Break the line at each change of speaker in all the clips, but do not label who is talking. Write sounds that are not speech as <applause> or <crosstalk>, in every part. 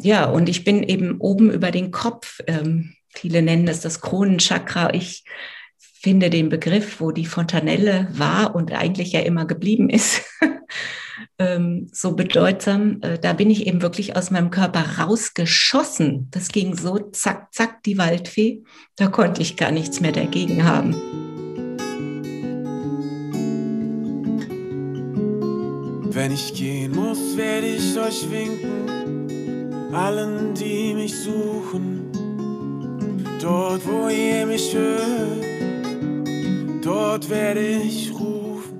ja, und ich bin eben oben über den Kopf. Ähm, viele nennen es das Kronenchakra. Ich finde den Begriff, wo die Fontanelle war und eigentlich ja immer geblieben ist, <laughs> ähm, so bedeutsam. Äh, da bin ich eben wirklich aus meinem Körper rausgeschossen. Das ging so zack, zack, die Waldfee. Da konnte ich gar nichts mehr dagegen haben.
Wenn ich gehen muss, werde ich euch winken, allen, die mich suchen. Dort, wo ihr mich hört, dort werde ich rufen.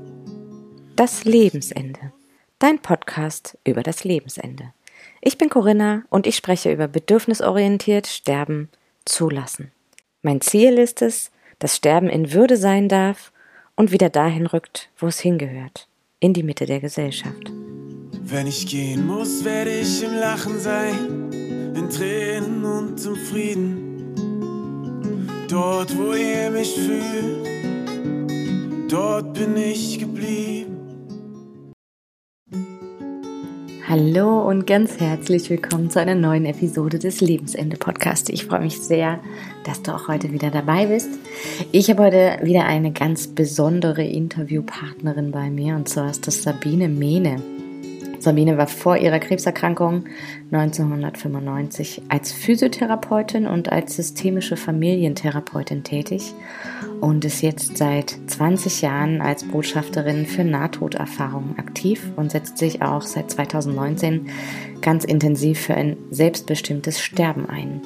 Das Lebensende. Dein Podcast über das Lebensende. Ich bin Corinna und ich spreche über bedürfnisorientiert Sterben zulassen. Mein Ziel ist es, dass Sterben in Würde sein darf und wieder dahin rückt, wo es hingehört in die Mitte der Gesellschaft.
Wenn ich gehen muss, werde ich im Lachen sein, in Tränen und im Frieden. Dort, wo ihr mich fühlt, dort bin ich geblieben.
Hallo und ganz herzlich willkommen zu einer neuen Episode des Lebensende Podcast. Ich freue mich sehr, dass du auch heute wieder dabei bist. Ich habe heute wieder eine ganz besondere Interviewpartnerin bei mir und zwar ist das Sabine Mehne. Sabine war vor ihrer Krebserkrankung 1995 als Physiotherapeutin und als systemische Familientherapeutin tätig und ist jetzt seit 20 Jahren als Botschafterin für Nahtoderfahrungen aktiv und setzt sich auch seit 2019 ganz intensiv für ein selbstbestimmtes Sterben ein.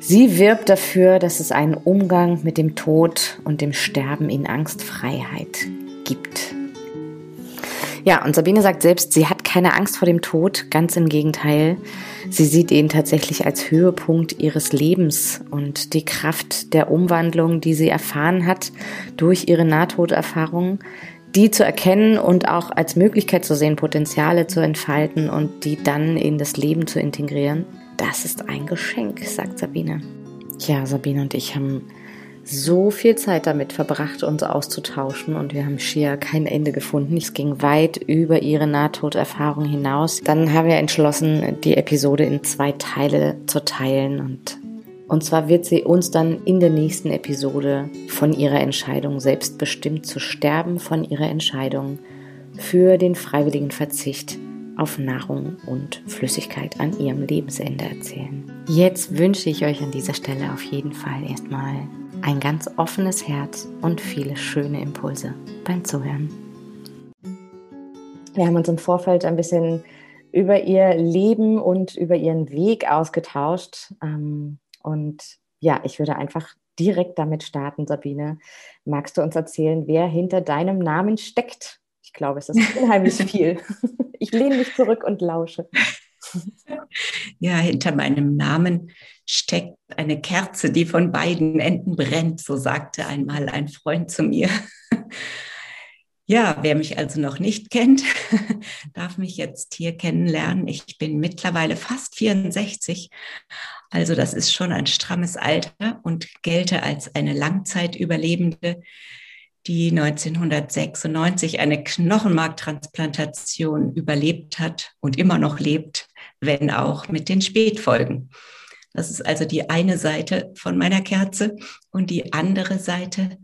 Sie wirbt dafür, dass es einen Umgang mit dem Tod und dem Sterben in Angstfreiheit gibt. Ja, und Sabine sagt selbst, sie hat keine Angst vor dem Tod, ganz im Gegenteil. Sie sieht ihn tatsächlich als Höhepunkt ihres Lebens und die Kraft der Umwandlung, die sie erfahren hat durch ihre Nahtoderfahrung, die zu erkennen und auch als Möglichkeit zu sehen, Potenziale zu entfalten und die dann in das Leben zu integrieren. Das ist ein Geschenk, sagt Sabine. Ja, Sabine und ich haben so viel Zeit damit verbracht, uns auszutauschen und wir haben schier kein Ende gefunden. Es ging weit über ihre Nahtoderfahrung hinaus. Dann haben wir entschlossen, die Episode in zwei Teile zu teilen und und zwar wird sie uns dann in der nächsten Episode von ihrer Entscheidung selbstbestimmt zu sterben, von ihrer Entscheidung für den freiwilligen Verzicht auf Nahrung und Flüssigkeit an ihrem Lebensende erzählen. Jetzt wünsche ich euch an dieser Stelle auf jeden Fall erstmal ein ganz offenes Herz und viele schöne Impulse beim Zuhören. Wir haben uns im Vorfeld ein bisschen über ihr Leben und über ihren Weg ausgetauscht. Ähm, und ja, ich würde einfach direkt damit starten, Sabine. Magst du uns erzählen, wer hinter deinem Namen steckt? Ich glaube, es ist <laughs> unheimlich viel. Ich lehne mich zurück und lausche.
Ja, hinter meinem Namen steckt eine Kerze, die von beiden Enden brennt, so sagte einmal ein Freund zu mir. <laughs> Ja, wer mich also noch nicht kennt, <laughs> darf mich jetzt hier kennenlernen. Ich bin mittlerweile fast 64, also das ist schon ein strammes Alter und gelte als eine Langzeitüberlebende, die 1996 eine Knochenmarktransplantation überlebt hat und immer noch lebt, wenn auch mit den Spätfolgen. Das ist also die eine Seite von meiner Kerze. Und die andere Seite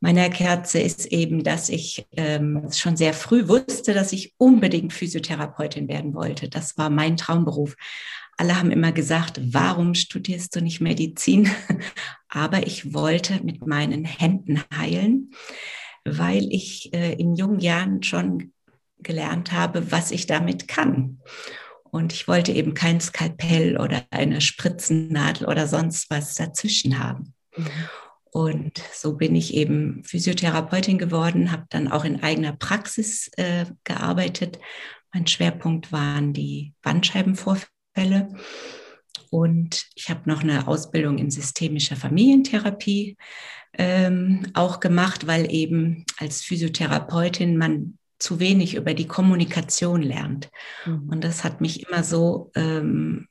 meiner Kerze ist eben, dass ich ähm, schon sehr früh wusste, dass ich unbedingt Physiotherapeutin werden wollte. Das war mein Traumberuf. Alle haben immer gesagt, warum studierst du nicht Medizin? <laughs> Aber ich wollte mit meinen Händen heilen, weil ich äh, in jungen Jahren schon gelernt habe, was ich damit kann. Und ich wollte eben kein Skalpell oder eine Spritzennadel oder sonst was dazwischen haben. Und so bin ich eben Physiotherapeutin geworden, habe dann auch in eigener Praxis äh, gearbeitet. Mein Schwerpunkt waren die Bandscheibenvorfälle. Und ich habe noch eine Ausbildung in systemischer Familientherapie ähm, auch gemacht, weil eben als Physiotherapeutin man zu wenig über die Kommunikation lernt. Mhm. Und das hat mich immer so ähm,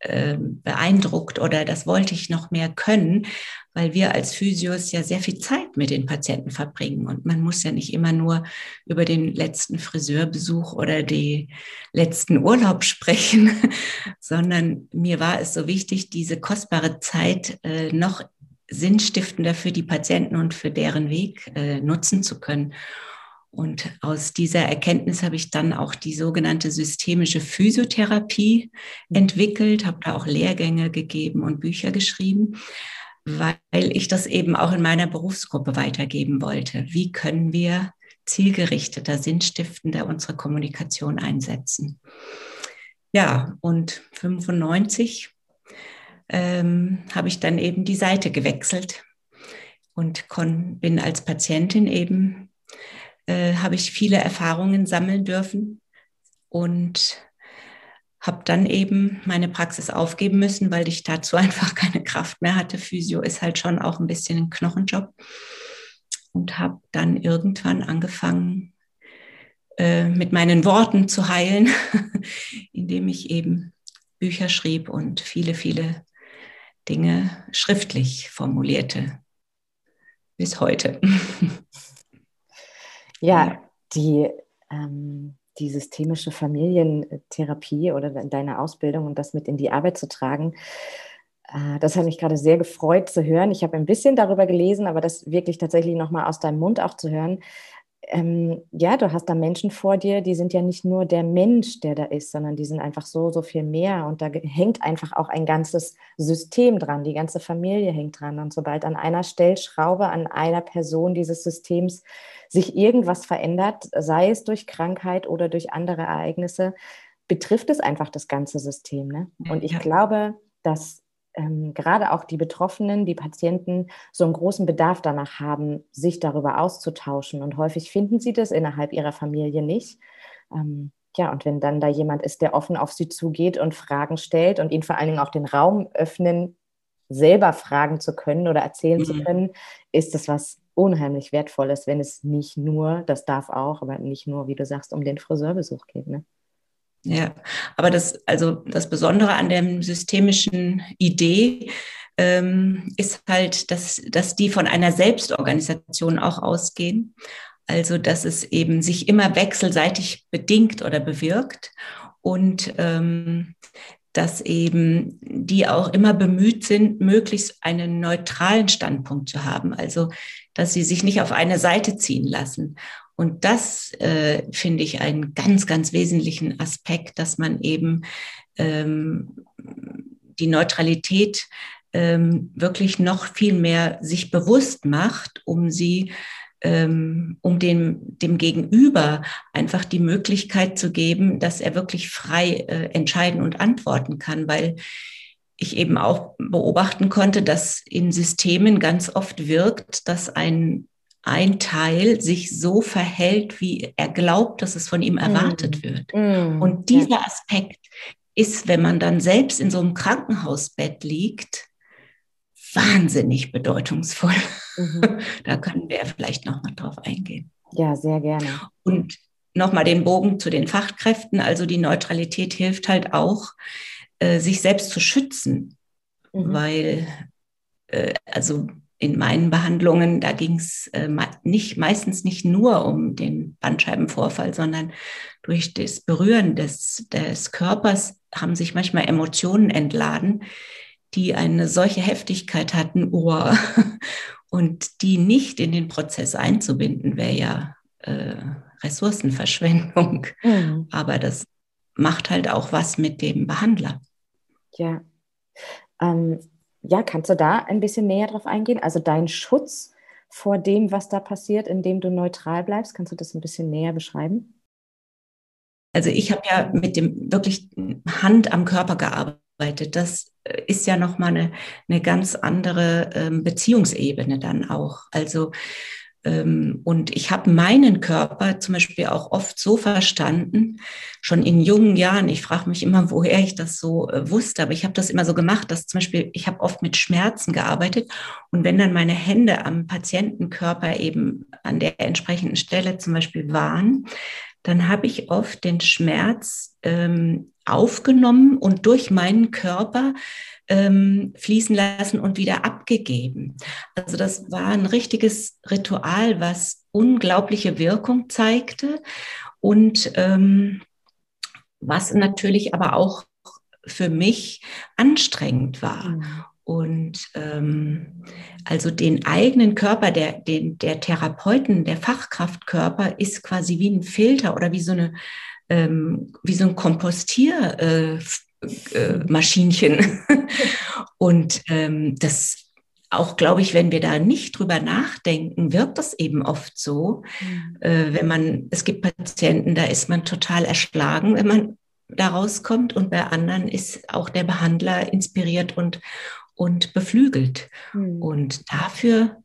äh, beeindruckt oder das wollte ich noch mehr können, weil wir als Physios ja sehr viel Zeit mit den Patienten verbringen und man muss ja nicht immer nur über den letzten Friseurbesuch oder die letzten Urlaub sprechen, <laughs> sondern mir war es so wichtig, diese kostbare Zeit äh, noch sinnstiftender für die Patienten und für deren Weg äh, nutzen zu können. Und aus dieser Erkenntnis habe ich dann auch die sogenannte systemische Physiotherapie entwickelt, habe da auch Lehrgänge gegeben und Bücher geschrieben, weil ich das eben auch in meiner Berufsgruppe weitergeben wollte. Wie können wir zielgerichteter, sinnstiftender unsere Kommunikation einsetzen? Ja, und 95 ähm, habe ich dann eben die Seite gewechselt und bin als Patientin eben äh, habe ich viele Erfahrungen sammeln dürfen und habe dann eben meine Praxis aufgeben müssen, weil ich dazu <laughs> einfach keine Kraft mehr hatte. Physio ist halt schon auch ein bisschen ein Knochenjob und habe dann irgendwann angefangen, äh, mit meinen Worten zu heilen, <laughs> indem ich eben Bücher schrieb und viele, viele Dinge schriftlich formulierte. Bis heute. <laughs>
Ja, die, ähm, die systemische Familientherapie oder deine Ausbildung und das mit in die Arbeit zu tragen, äh, das hat mich gerade sehr gefreut zu hören. Ich habe ein bisschen darüber gelesen, aber das wirklich tatsächlich nochmal aus deinem Mund auch zu hören, ähm, ja, du hast da Menschen vor dir, die sind ja nicht nur der Mensch, der da ist, sondern die sind einfach so, so viel mehr. Und da hängt einfach auch ein ganzes System dran, die ganze Familie hängt dran. Und sobald an einer Stellschraube, an einer Person dieses Systems sich irgendwas verändert, sei es durch Krankheit oder durch andere Ereignisse, betrifft es einfach das ganze System. Ne? Und ich ja. glaube, dass ähm, gerade auch die Betroffenen, die Patienten so einen großen Bedarf danach haben, sich darüber auszutauschen. Und häufig finden sie das innerhalb ihrer Familie nicht. Ähm, ja, und wenn dann da jemand ist, der offen auf sie zugeht und Fragen stellt und ihnen vor allen Dingen auch den Raum öffnen, selber fragen zu können oder erzählen mhm. zu können, ist das was unheimlich Wertvolles, wenn es nicht nur, das darf auch, aber nicht nur, wie du sagst, um den Friseurbesuch geht. Ne?
Ja, aber das, also das Besondere an der systemischen Idee ähm, ist halt, dass, dass die von einer Selbstorganisation auch ausgehen. Also, dass es eben sich immer wechselseitig bedingt oder bewirkt und ähm, dass eben die auch immer bemüht sind, möglichst einen neutralen Standpunkt zu haben. Also, dass sie sich nicht auf eine Seite ziehen lassen. Und das äh, finde ich einen ganz, ganz wesentlichen Aspekt, dass man eben ähm, die Neutralität ähm, wirklich noch viel mehr sich bewusst macht, um sie ähm, um dem, dem Gegenüber einfach die Möglichkeit zu geben, dass er wirklich frei äh, entscheiden und antworten kann, weil ich eben auch beobachten konnte, dass in Systemen ganz oft wirkt, dass ein ein Teil sich so verhält, wie er glaubt, dass es von ihm erwartet mm. wird. Mm. Und dieser Aspekt ist, wenn man dann selbst in so einem Krankenhausbett liegt, wahnsinnig bedeutungsvoll. Mhm. <laughs> Da können wir vielleicht noch mal drauf eingehen.
Ja, sehr gerne.
Und nochmal den Bogen zu den Fachkräften. Also die Neutralität hilft halt auch, äh, sich selbst zu schützen, mhm. weil äh, also in meinen Behandlungen, da ging es äh, nicht, meistens nicht nur um den Bandscheibenvorfall, sondern durch das Berühren des, des Körpers haben sich manchmal Emotionen entladen, die eine solche Heftigkeit hatten, oh, <laughs> und die nicht in den Prozess einzubinden, wäre ja äh, Ressourcenverschwendung. Mhm. Aber das macht halt auch was mit dem Behandler.
Ja. Ähm, ja, kannst du da ein bisschen näher drauf eingehen? Also dein Schutz vor dem, was da passiert, indem du neutral bleibst, kannst du das ein bisschen näher beschreiben?
Also ich habe ja mit dem wirklich Hand am Körper gearbeitet. Das äh, ist ja nochmal eine, eine ganz andere ähm, Beziehungsebene dann auch. Also und ich habe meinen Körper zum Beispiel auch oft so verstanden, schon in jungen Jahren. Ich frage mich immer, woher ich das so äh, wusste, aber ich habe das immer so gemacht, dass zum Beispiel, ich habe oft mit Schmerzen gearbeitet und wenn dann meine Hände am Patientenkörper eben an der entsprechenden Stelle zum Beispiel waren, dann habe ich oft den Schmerz ähm, aufgenommen und durch meinen Körper ähm, fließen lassen und wieder abgegeben. Also das war ein richtiges Ritual, was unglaubliche Wirkung zeigte und ähm, was natürlich aber auch für mich anstrengend war. Mhm. Und ähm, also den eigenen Körper, der, den, der Therapeuten, der Fachkraftkörper ist quasi wie ein Filter oder wie so eine ähm, wie so ein Kompostiermaschinchen. Äh, äh, <laughs> und ähm, das auch, glaube ich, wenn wir da nicht drüber nachdenken, wirkt das eben oft so. Mhm. Äh, wenn man, es gibt Patienten, da ist man total erschlagen, wenn man da rauskommt und bei anderen ist auch der Behandler inspiriert und, und beflügelt. Mhm. Und dafür,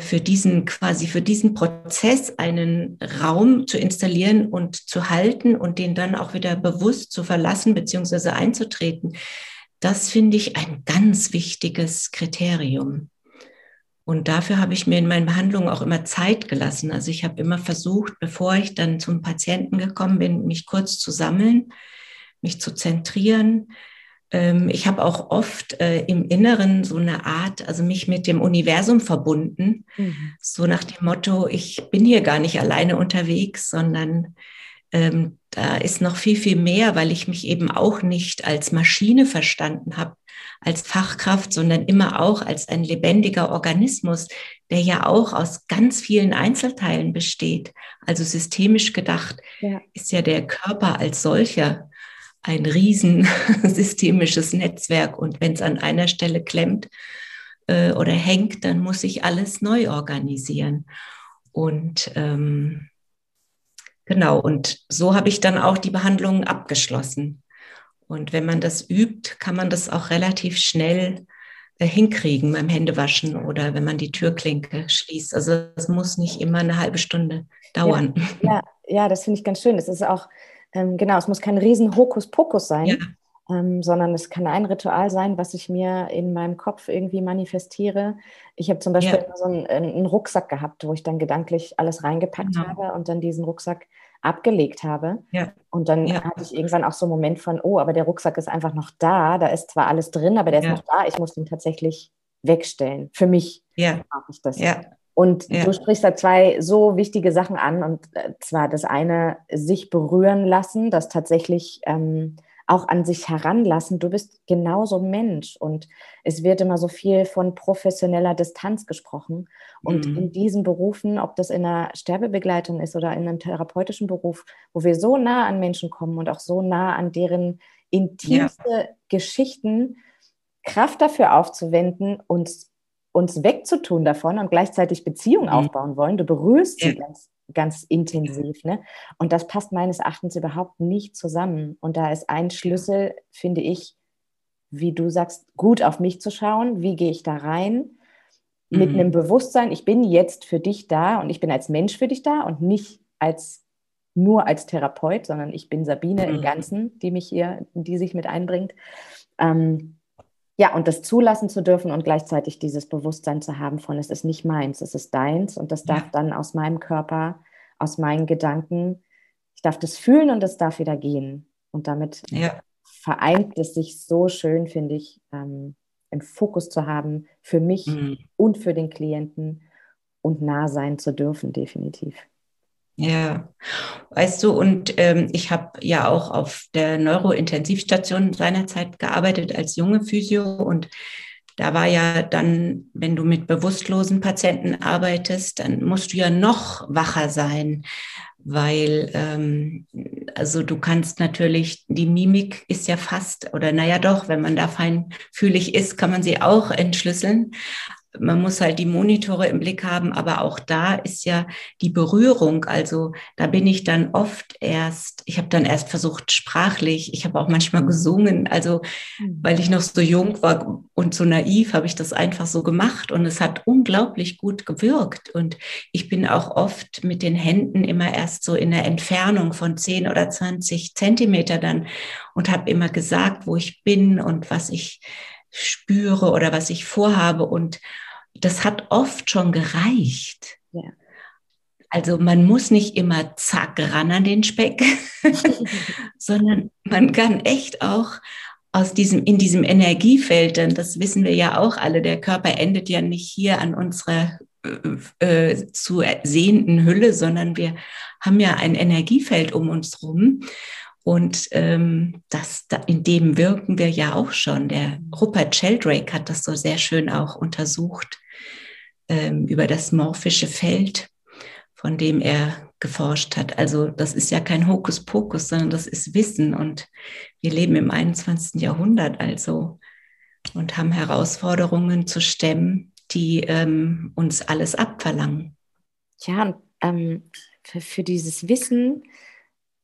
für diesen quasi, für diesen Prozess einen Raum zu installieren und zu halten und den dann auch wieder bewusst zu verlassen bzw. einzutreten, das finde ich ein ganz wichtiges Kriterium. Und dafür habe ich mir in meinen Behandlungen auch immer Zeit gelassen. Also ich habe immer versucht, bevor ich dann zum Patienten gekommen bin, mich kurz zu sammeln, mich zu zentrieren. Ähm, ich habe auch oft äh, im Inneren so eine Art, also mich mit dem Universum verbunden, mhm. so nach dem Motto, ich bin hier gar nicht alleine unterwegs, sondern ähm, da ist noch viel, viel mehr, weil ich mich eben auch nicht als Maschine verstanden habe, als Fachkraft, sondern immer auch als ein lebendiger Organismus, der ja auch aus ganz vielen Einzelteilen besteht. Also systemisch gedacht ja. ist ja der Körper als solcher ein riesen <laughs> systemisches Netzwerk. Und wenn es an einer Stelle klemmt äh, oder hängt, dann muss ich alles neu organisieren. Und ähm, genau, und so habe ich dann auch die Behandlungen abgeschlossen. Und wenn man das übt, kann man das auch relativ schnell äh, hinkriegen beim Händewaschen oder wenn man die Türklinke schließt. Also es muss nicht immer eine halbe Stunde dauern.
Ja, ja, ja das finde ich ganz schön. Es ist auch, ähm, genau, es muss kein riesen Hokuspokus sein. Ja. Ähm, sondern es kann ein Ritual sein, was ich mir in meinem Kopf irgendwie manifestiere. Ich habe zum Beispiel ja. so einen, einen, Rucksack gehabt, wo ich dann gedanklich alles reingepackt genau. habe und dann diesen Rucksack abgelegt habe. Ja. Und dann ja. hatte ich irgendwann auch so einen Moment von, oh, aber der Rucksack ist einfach noch da, da ist zwar alles drin, aber der ist noch da, ich muss ihn tatsächlich wegstellen. Für mich ja. mache ich das. Ja. Und ja. du sprichst da zwei so wichtige Sachen an. Und äh, zwar das eine, sich berühren lassen, das tatsächlich ähm, auch an sich heranlassen. Du bist genauso Mensch und es wird immer so viel von professioneller Distanz gesprochen. Und mhm. in diesen Berufen, ob das in einer Sterbebegleitung ist oder in einem therapeutischen Beruf, wo wir so nah an Menschen kommen und auch so nah an deren intimste ja. Geschichten, Kraft dafür aufzuwenden, uns, uns wegzutun davon und gleichzeitig Beziehungen mhm. aufbauen wollen. Du berührst ja. sie ganz ganz intensiv. Ne? Und das passt meines Erachtens überhaupt nicht zusammen. Und da ist ein Schlüssel, finde ich, wie du sagst, gut auf mich zu schauen. Wie gehe ich da rein? Mit mhm. einem Bewusstsein, ich bin jetzt für dich da und ich bin als Mensch für dich da und nicht als nur als Therapeut, sondern ich bin Sabine mhm. im Ganzen, die mich hier, die sich mit einbringt. Ähm, ja, und das zulassen zu dürfen und gleichzeitig dieses Bewusstsein zu haben von, es ist nicht meins, es ist deins und das darf ja. dann aus meinem Körper, aus meinen Gedanken, ich darf das fühlen und es darf wieder gehen. Und damit ja. vereint es sich so schön, finde ich, ähm, einen Fokus zu haben für mich mhm. und für den Klienten und nah sein zu dürfen, definitiv.
Ja, weißt du, und ähm, ich habe ja auch auf der Neurointensivstation seinerzeit gearbeitet als junge Physio und da war ja dann, wenn du mit bewusstlosen Patienten arbeitest, dann musst du ja noch wacher sein, weil ähm, also du kannst natürlich, die Mimik ist ja fast, oder naja doch, wenn man da feinfühlig ist, kann man sie auch entschlüsseln man muss halt die Monitore im Blick haben, aber auch da ist ja die Berührung. Also da bin ich dann oft erst, ich habe dann erst versucht sprachlich, ich habe auch manchmal gesungen, also mhm. weil ich noch so jung war und so naiv, habe ich das einfach so gemacht und es hat unglaublich gut gewirkt. Und ich bin auch oft mit den Händen immer erst so in der Entfernung von 10 oder 20 Zentimeter dann und habe immer gesagt, wo ich bin und was ich spüre oder was ich vorhabe. Und das hat oft schon gereicht. Ja. Also man muss nicht immer zack ran an den Speck, <laughs> sondern man kann echt auch aus diesem, in diesem Energiefeld, denn das wissen wir ja auch alle, der Körper endet ja nicht hier an unserer äh, äh zu sehenden Hülle, sondern wir haben ja ein Energiefeld um uns rum. Und ähm, das, in dem wirken wir ja auch schon. Der Rupert Sheldrake hat das so sehr schön auch untersucht ähm, über das morphische Feld, von dem er geforscht hat. Also das ist ja kein Hokuspokus, sondern das ist Wissen. Und wir leben im 21. Jahrhundert also und haben Herausforderungen zu stemmen, die ähm, uns alles abverlangen.
Ja, und ähm, für, für dieses Wissen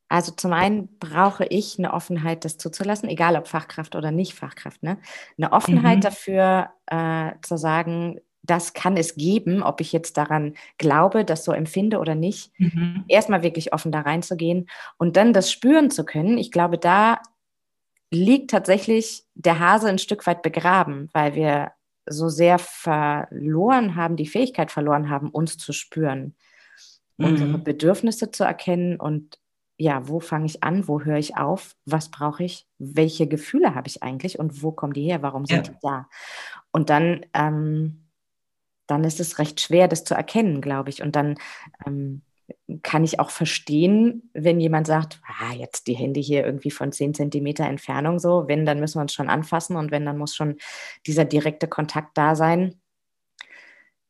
also zum einen brauche ich eine Offenheit, das zuzulassen, egal ob Fachkraft oder nicht Fachkraft. Ne? Eine Offenheit mhm. dafür äh, zu sagen, das kann es geben, ob ich jetzt daran glaube, das so empfinde oder nicht. Mhm. Erstmal wirklich offen da reinzugehen und dann das spüren zu können. Ich glaube, da liegt tatsächlich der Hase ein Stück weit begraben, weil wir so sehr verloren haben, die Fähigkeit verloren haben, uns zu spüren, mhm. unsere Bedürfnisse zu erkennen und ja, wo fange ich an, wo höre ich auf, was brauche ich, welche Gefühle habe ich eigentlich und wo kommen die her, warum sind ja. die da? Und dann, ähm, dann ist es recht schwer, das zu erkennen, glaube ich. Und dann ähm, kann ich auch verstehen, wenn jemand sagt, ah, jetzt die Hände hier irgendwie von 10 Zentimeter Entfernung so, wenn, dann müssen wir uns schon anfassen und wenn, dann muss schon dieser direkte Kontakt da sein.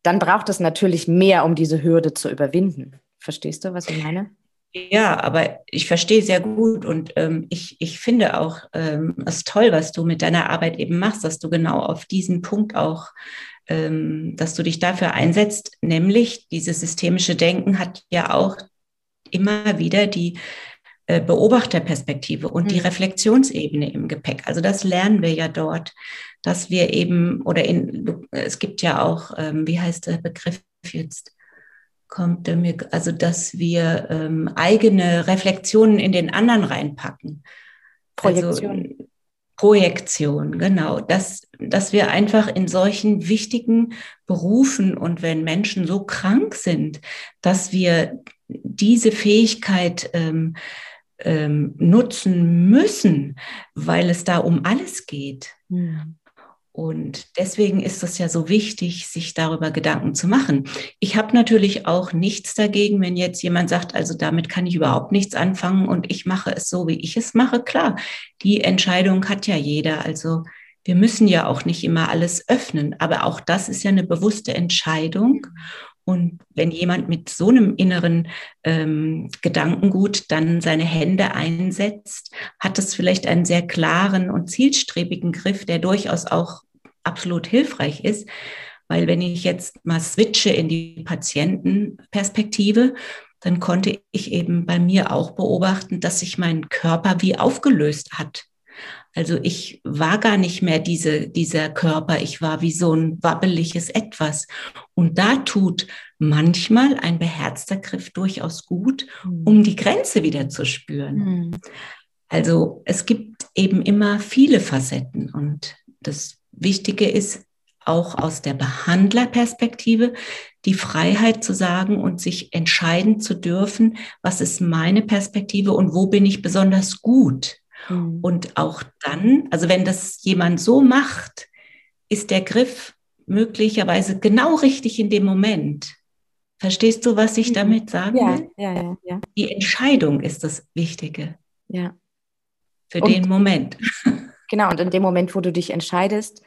Dann braucht es natürlich mehr, um diese Hürde zu überwinden. Verstehst du, was ich meine?
Ja, aber ich verstehe sehr gut und ähm, ich, ich finde auch ähm, es toll, was du mit deiner Arbeit eben machst, dass du genau auf diesen Punkt auch, ähm, dass du dich dafür einsetzt, nämlich dieses systemische Denken hat ja auch immer wieder die äh, Beobachterperspektive und mhm. die Reflexionsebene im Gepäck. Also das lernen wir ja dort, dass wir eben, oder in, es gibt ja auch, ähm, wie heißt der Begriff jetzt? Kommt mir, also dass wir ähm, eigene Reflexionen in den anderen reinpacken. Projektion. Also, Projektion, genau. Dass, dass wir einfach in solchen wichtigen Berufen und wenn Menschen so krank sind, dass wir diese Fähigkeit ähm, ähm, nutzen müssen, weil es da um alles geht. Mhm. Und deswegen ist es ja so wichtig, sich darüber Gedanken zu machen. Ich habe natürlich auch nichts dagegen, wenn jetzt jemand sagt, also damit kann ich überhaupt nichts anfangen und ich mache es so, wie ich es mache. Klar, die Entscheidung hat ja jeder. Also wir müssen ja auch nicht immer alles öffnen, aber auch das ist ja eine bewusste Entscheidung. Und wenn jemand mit so einem inneren ähm, Gedankengut dann seine Hände einsetzt, hat es vielleicht einen sehr klaren und zielstrebigen Griff, der durchaus auch absolut hilfreich ist, weil wenn ich jetzt mal switche in die Patientenperspektive, dann konnte ich eben bei mir auch beobachten, dass sich mein Körper wie aufgelöst hat. Also ich war gar nicht mehr diese, dieser Körper, ich war wie so ein wabbeliges Etwas. Und da tut manchmal ein beherzter Griff durchaus gut, um hm. die Grenze wieder zu spüren. Mhm. Also es gibt eben immer viele Facetten und das Wichtige ist auch aus der Behandlerperspektive die Freiheit zu sagen und sich entscheiden zu dürfen, was ist meine Perspektive und wo bin ich besonders gut. Mhm. Und auch dann, also wenn das jemand so macht, ist der Griff möglicherweise genau richtig in dem Moment. Verstehst du, was ich mhm. damit sagen ja, will? Ja, ja, ja. Die Entscheidung ist das Wichtige.
Ja.
Für und, den Moment. <laughs>
Genau, und in dem Moment, wo du dich entscheidest,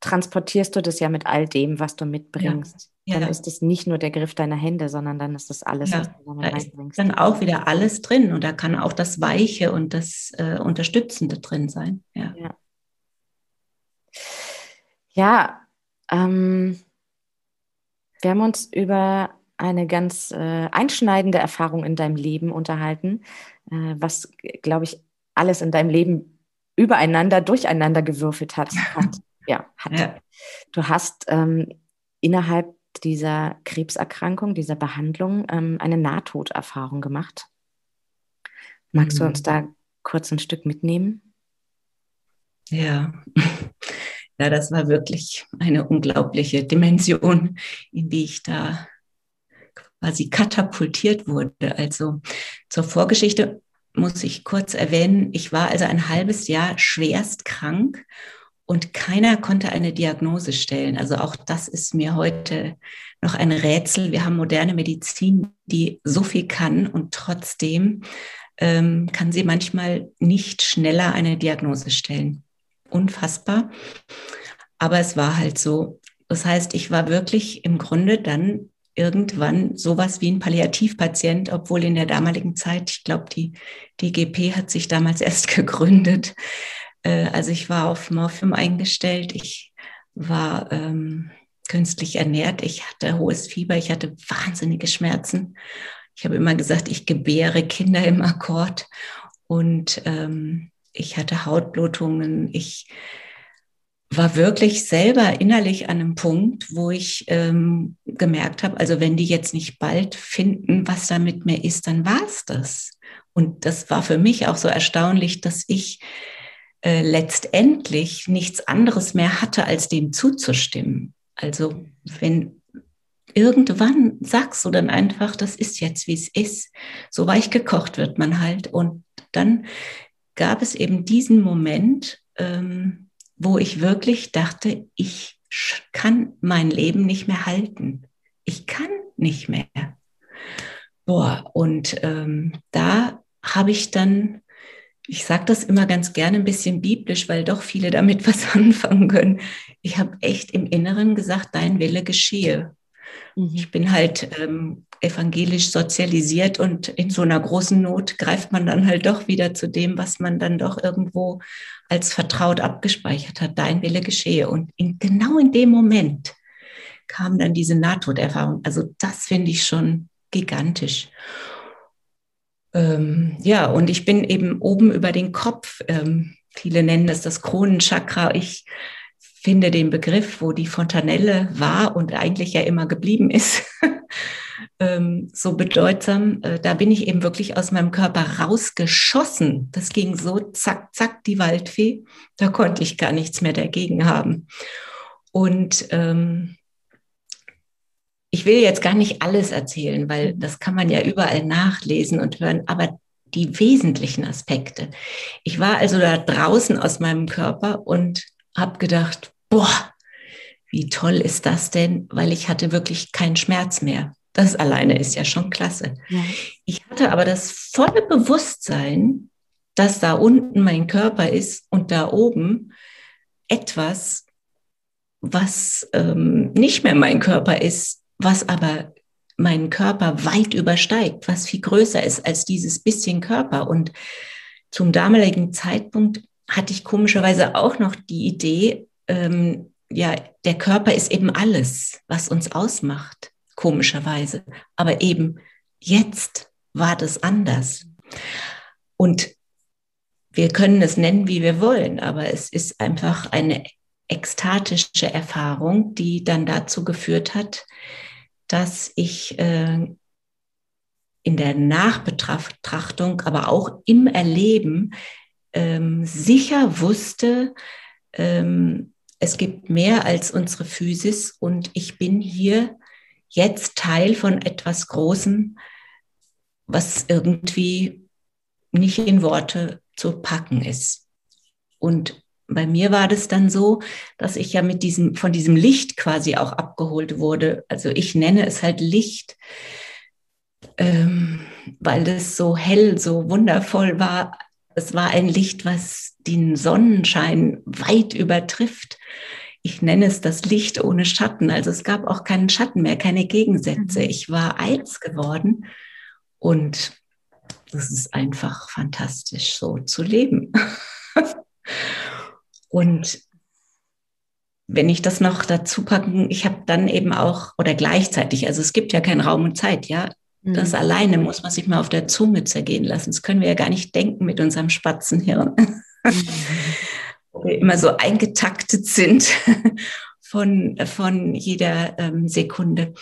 transportierst du das ja mit all dem, was du mitbringst. Ja. Dann ist es nicht nur der Griff deiner Hände, sondern dann ist das alles,
ja. was du da reinbringst. dann auch wieder alles drin und da kann auch das Weiche und das äh, Unterstützende drin sein. Ja,
ja. ja ähm, wir haben uns über eine ganz äh, einschneidende Erfahrung in deinem Leben unterhalten, äh, was, glaube ich, alles in deinem Leben übereinander, durcheinander gewürfelt hat. <laughs> hat ja, hat. Ja. Du hast ähm, innerhalb dieser Krebserkrankung, dieser Behandlung ähm, eine Nahtoderfahrung gemacht. Magst mhm. du uns da kurz ein Stück mitnehmen?
Ja. <laughs> Ja, das war wirklich eine unglaubliche Dimension, in die ich da quasi katapultiert wurde. Also zur Vorgeschichte muss ich kurz erwähnen, ich war also ein halbes Jahr schwerst krank und keiner konnte eine Diagnose stellen. Also auch das ist mir heute noch ein Rätsel. Wir haben moderne Medizin, die so viel kann und trotzdem ähm, kann sie manchmal nicht schneller eine Diagnose stellen. Unfassbar. Aber es war halt so. Das heißt, ich war wirklich im Grunde dann irgendwann sowas wie ein Palliativpatient, obwohl in der damaligen Zeit, ich glaube, die DGP hat sich damals erst <laughs> gegründet. Äh, also ich war auf Morphium eingestellt, ich war ähm, künstlich ernährt, ich hatte hohes Fieber, ich hatte wahnsinnige Schmerzen. Ich habe immer gesagt, ich gebäre Kinder im Akkord. Und ähm, ich hatte Hautblutungen, ich war wirklich selber innerlich an einem Punkt, wo ich ähm, gemerkt habe, also wenn die jetzt nicht bald finden, was da mit mir ist, dann war es das. Und das war für mich auch so erstaunlich, dass ich äh, letztendlich nichts anderes mehr hatte, als dem zuzustimmen. Also wenn irgendwann sagst du dann einfach, das ist jetzt, wie es ist. So weich gekocht wird man halt. Und dann gab es eben diesen Moment, ähm, wo ich wirklich dachte, ich kann mein Leben nicht mehr halten. Ich kann nicht mehr. Boah, und ähm, da habe ich dann, ich sage das immer ganz gerne ein bisschen biblisch, weil doch viele damit <laughs> was anfangen können. Ich habe echt im Inneren gesagt, dein Wille geschehe. Mhm. Ich bin halt ähm, evangelisch sozialisiert und in so einer großen Not greift man dann halt doch wieder zu dem, was man dann doch irgendwo als vertraut abgespeichert hat, dein Wille geschehe. Und in, genau in dem Moment kam dann diese Nahtoderfahrung. Also das finde ich schon gigantisch. Ähm, ja, und ich bin eben oben über den Kopf. Ähm, viele nennen das das Kronenchakra. Ich finde den Begriff, wo die Fontanelle war und eigentlich ja immer geblieben ist, <laughs> ähm, so bedeutsam. Äh, da bin ich eben wirklich aus meinem Körper rausgeschossen. Das ging so zack, zack, die Waldfee. Da konnte ich gar nichts mehr dagegen haben. Und ähm, ich will jetzt gar nicht alles erzählen, weil das kann man ja überall nachlesen und hören, aber die wesentlichen Aspekte. Ich war also da draußen aus meinem Körper und habe gedacht, boah, wie toll ist das denn, weil ich hatte wirklich keinen Schmerz mehr. Das alleine ist ja schon klasse. Ja. Ich hatte aber das volle Bewusstsein, dass da unten mein Körper ist und da oben etwas, was ähm, nicht mehr mein Körper ist, was aber meinen Körper weit übersteigt, was viel größer ist als dieses bisschen Körper. Und zum damaligen Zeitpunkt hatte ich komischerweise auch noch die Idee, ähm, ja, der Körper ist eben alles, was uns ausmacht komischerweise. Aber eben jetzt war das anders. Und wir können es nennen, wie wir wollen, aber es ist einfach eine ekstatische Erfahrung, die dann dazu geführt hat, dass ich äh, in der Nachbetrachtung, aber auch im Erleben ähm, sicher wusste, ähm, es gibt mehr als unsere Physis und ich bin hier jetzt Teil von etwas Großem, was irgendwie nicht in Worte zu packen ist. Und bei mir war das dann so, dass ich ja mit diesem, von diesem Licht quasi auch abgeholt wurde. Also ich nenne es halt Licht, ähm, weil das so hell, so wundervoll war. Es war ein Licht, was den Sonnenschein weit übertrifft ich nenne es das Licht ohne Schatten. Also es gab auch keinen Schatten mehr, keine Gegensätze. Mhm. Ich war eins geworden und das ist einfach fantastisch, so zu leben. <laughs> und wenn ich das noch dazu packen, ich habe dann eben auch, oder gleichzeitig, also es gibt ja keinen Raum und Zeit, ja. Das mhm. alleine muss man sich mal auf der Zunge zergehen lassen. Das können wir ja gar nicht denken mit unserem Spatzenhirn. Mhm <laughs> wir immer so eingetaktet sind <laughs> von, von jeder ähm, Sekunde.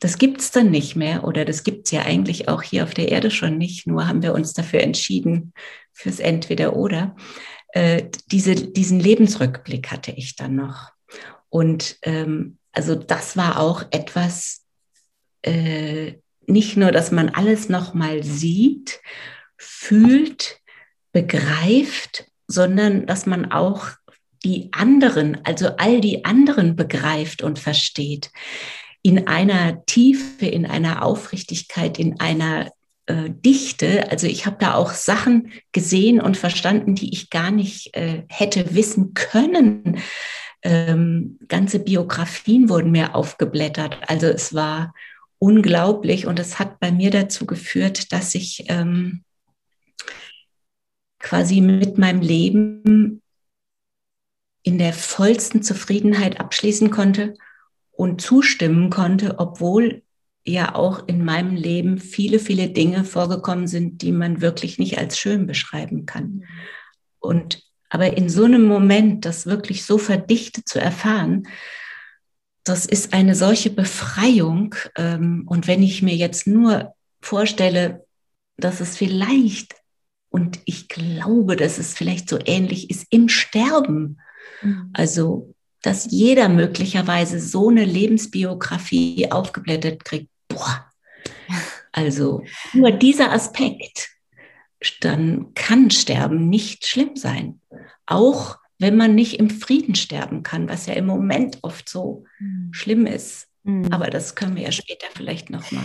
Das gibt es dann nicht mehr oder das gibt es ja eigentlich auch hier auf der Erde schon nicht, nur haben wir uns dafür entschieden, fürs Entweder-Oder. Äh, diese, diesen Lebensrückblick hatte ich dann noch. Und ähm, also das war auch etwas, äh, nicht nur, dass man alles nochmal sieht, fühlt, begreift, sondern dass man auch die anderen, also all die anderen begreift und versteht. In einer Tiefe, in einer Aufrichtigkeit, in einer äh, Dichte. Also ich habe da auch Sachen gesehen und verstanden, die ich gar nicht äh, hätte wissen können. Ähm, ganze Biografien wurden mir aufgeblättert. Also es war unglaublich und es hat bei mir dazu geführt, dass ich ähm, quasi mit meinem Leben in der vollsten Zufriedenheit abschließen konnte und zustimmen konnte, obwohl ja auch in meinem Leben viele, viele Dinge vorgekommen sind, die man wirklich nicht als schön beschreiben kann. Mhm. Und aber in so einem Moment, das wirklich so verdichtet zu erfahren, das ist eine solche Befreiung. Ähm, und wenn ich mir jetzt nur vorstelle, dass es vielleicht, und ich glaube, dass es vielleicht so ähnlich ist im Sterben, mhm. also dass jeder möglicherweise so eine Lebensbiografie aufgeblättert kriegt, boah, also nur dieser Aspekt, dann kann Sterben nicht schlimm sein. Auch wenn man nicht im Frieden sterben kann, was ja im Moment oft so mhm. schlimm ist. Mhm. Aber das können wir ja später vielleicht nochmal.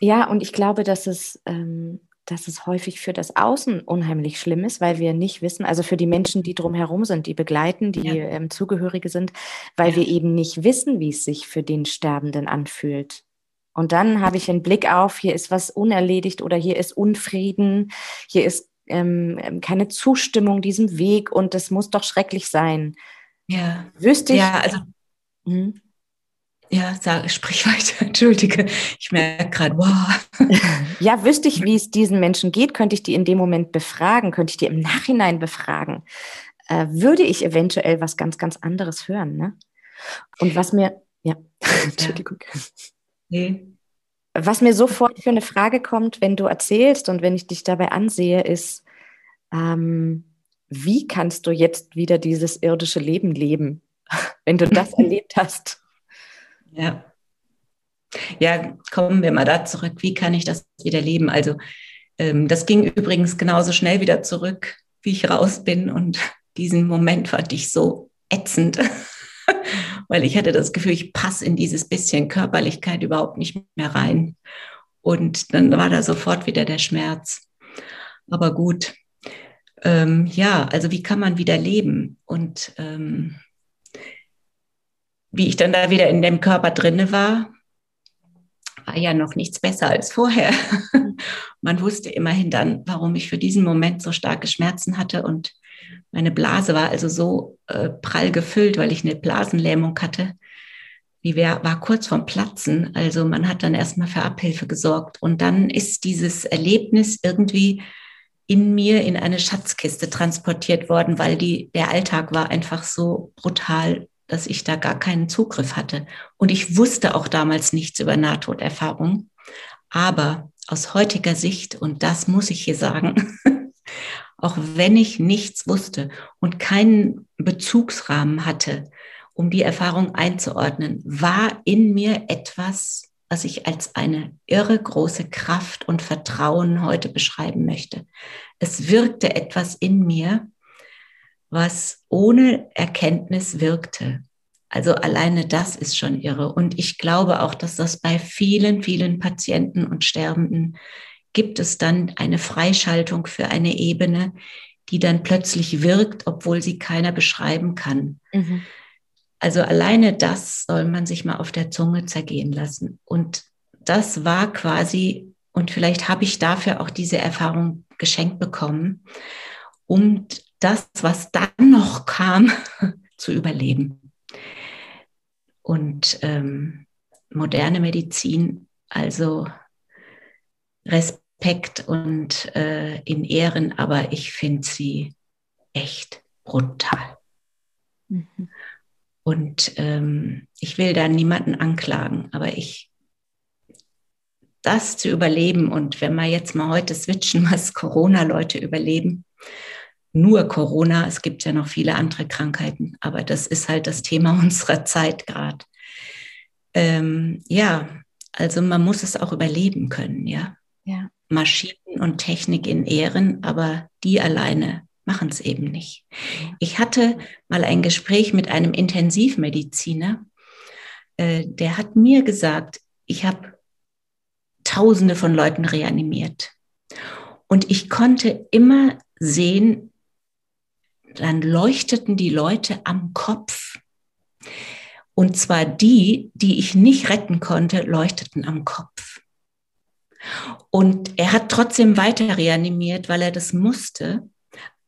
Ja, und ich glaube, dass es, ähm, dass es häufig für das Außen unheimlich schlimm ist, weil wir nicht wissen, also für die Menschen, die drumherum sind, die begleiten, die ja. ähm, Zugehörige sind, weil ja. wir eben nicht wissen, wie es sich für den Sterbenden anfühlt. Und dann habe ich einen Blick auf, hier ist was unerledigt oder hier ist Unfrieden, hier ist ähm, ähm, keine Zustimmung diesem Weg und das muss doch schrecklich sein.
Ja.
Wüsste ich.
Ja, also. Hm? Ja, sag, sprich weiter. <laughs> Entschuldige, ich merke gerade, wow. <laughs>
ja, wüsste ich, wie es diesen Menschen geht, könnte ich die in dem Moment befragen, könnte ich die im Nachhinein befragen, äh, würde ich eventuell was ganz, ganz anderes hören. Ne? Und was mir, ja, <laughs> Entschuldigung. Nee. Was mir sofort für eine Frage kommt, wenn du erzählst und wenn ich dich dabei ansehe, ist, ähm, wie kannst du jetzt wieder dieses irdische Leben leben, <laughs> wenn du das <laughs> erlebt hast?
Ja. Ja, kommen wir mal da zurück. Wie kann ich das wieder leben? Also, ähm, das ging übrigens genauso schnell wieder zurück, wie ich raus bin. Und <laughs> diesen Moment fand ich so ätzend. Weil ich hatte das Gefühl, ich passe in dieses bisschen Körperlichkeit überhaupt nicht mehr rein. Und dann war da sofort wieder der Schmerz. Aber gut, ähm, ja, also wie kann man wieder leben? Und ähm, wie ich dann da wieder in dem Körper drinne war, war ja noch nichts besser als vorher. <laughs> man wusste immerhin dann, warum ich für diesen Moment so starke Schmerzen hatte und meine Blase war also so äh, prall gefüllt, weil ich eine Blasenlähmung hatte. Die wär, war kurz vorm Platzen. Also man hat dann erstmal für Abhilfe gesorgt. Und dann ist dieses Erlebnis irgendwie in mir in eine Schatzkiste transportiert worden, weil die, der Alltag war einfach so brutal, dass ich da gar keinen Zugriff hatte. Und ich wusste auch damals nichts über Nahtoderfahrung. Aber aus heutiger Sicht, und das muss ich hier sagen, <laughs> auch wenn ich nichts wusste und keinen Bezugsrahmen hatte, um die Erfahrung einzuordnen, war in mir etwas, was ich als eine irre große Kraft und Vertrauen heute beschreiben möchte. Es wirkte etwas in mir, was ohne Erkenntnis wirkte. Also alleine das ist schon irre. Und ich glaube auch, dass das bei vielen, vielen Patienten und Sterbenden gibt es dann eine Freischaltung für eine Ebene, die dann plötzlich wirkt, obwohl sie keiner beschreiben kann. Mhm. Also alleine das soll man sich mal auf der Zunge zergehen lassen. Und das war quasi, und vielleicht habe ich dafür auch diese Erfahrung geschenkt bekommen, um das, was dann noch kam, <laughs> zu überleben. Und ähm, moderne Medizin, also Respekt und äh, in Ehren, aber ich finde sie echt brutal. Mhm. Und ähm, ich will da niemanden anklagen, aber ich, das zu überleben und wenn wir jetzt mal heute switchen, <laughs> was Corona-Leute überleben, nur Corona, es gibt ja noch viele andere Krankheiten, aber das ist halt das Thema <laughs> unserer Zeit gerade. Ähm, ja, Also man muss es auch überleben können, ja.
Ja.
Maschinen und Technik in Ehren, aber die alleine machen es eben nicht. Ich hatte mal ein Gespräch mit einem Intensivmediziner, äh, der hat mir gesagt, ich habe Tausende von Leuten reanimiert. Und ich konnte immer sehen, dann leuchteten die Leute am Kopf. Und zwar die, die ich nicht retten konnte, leuchteten am Kopf. Und er hat trotzdem weiter reanimiert, weil er das musste.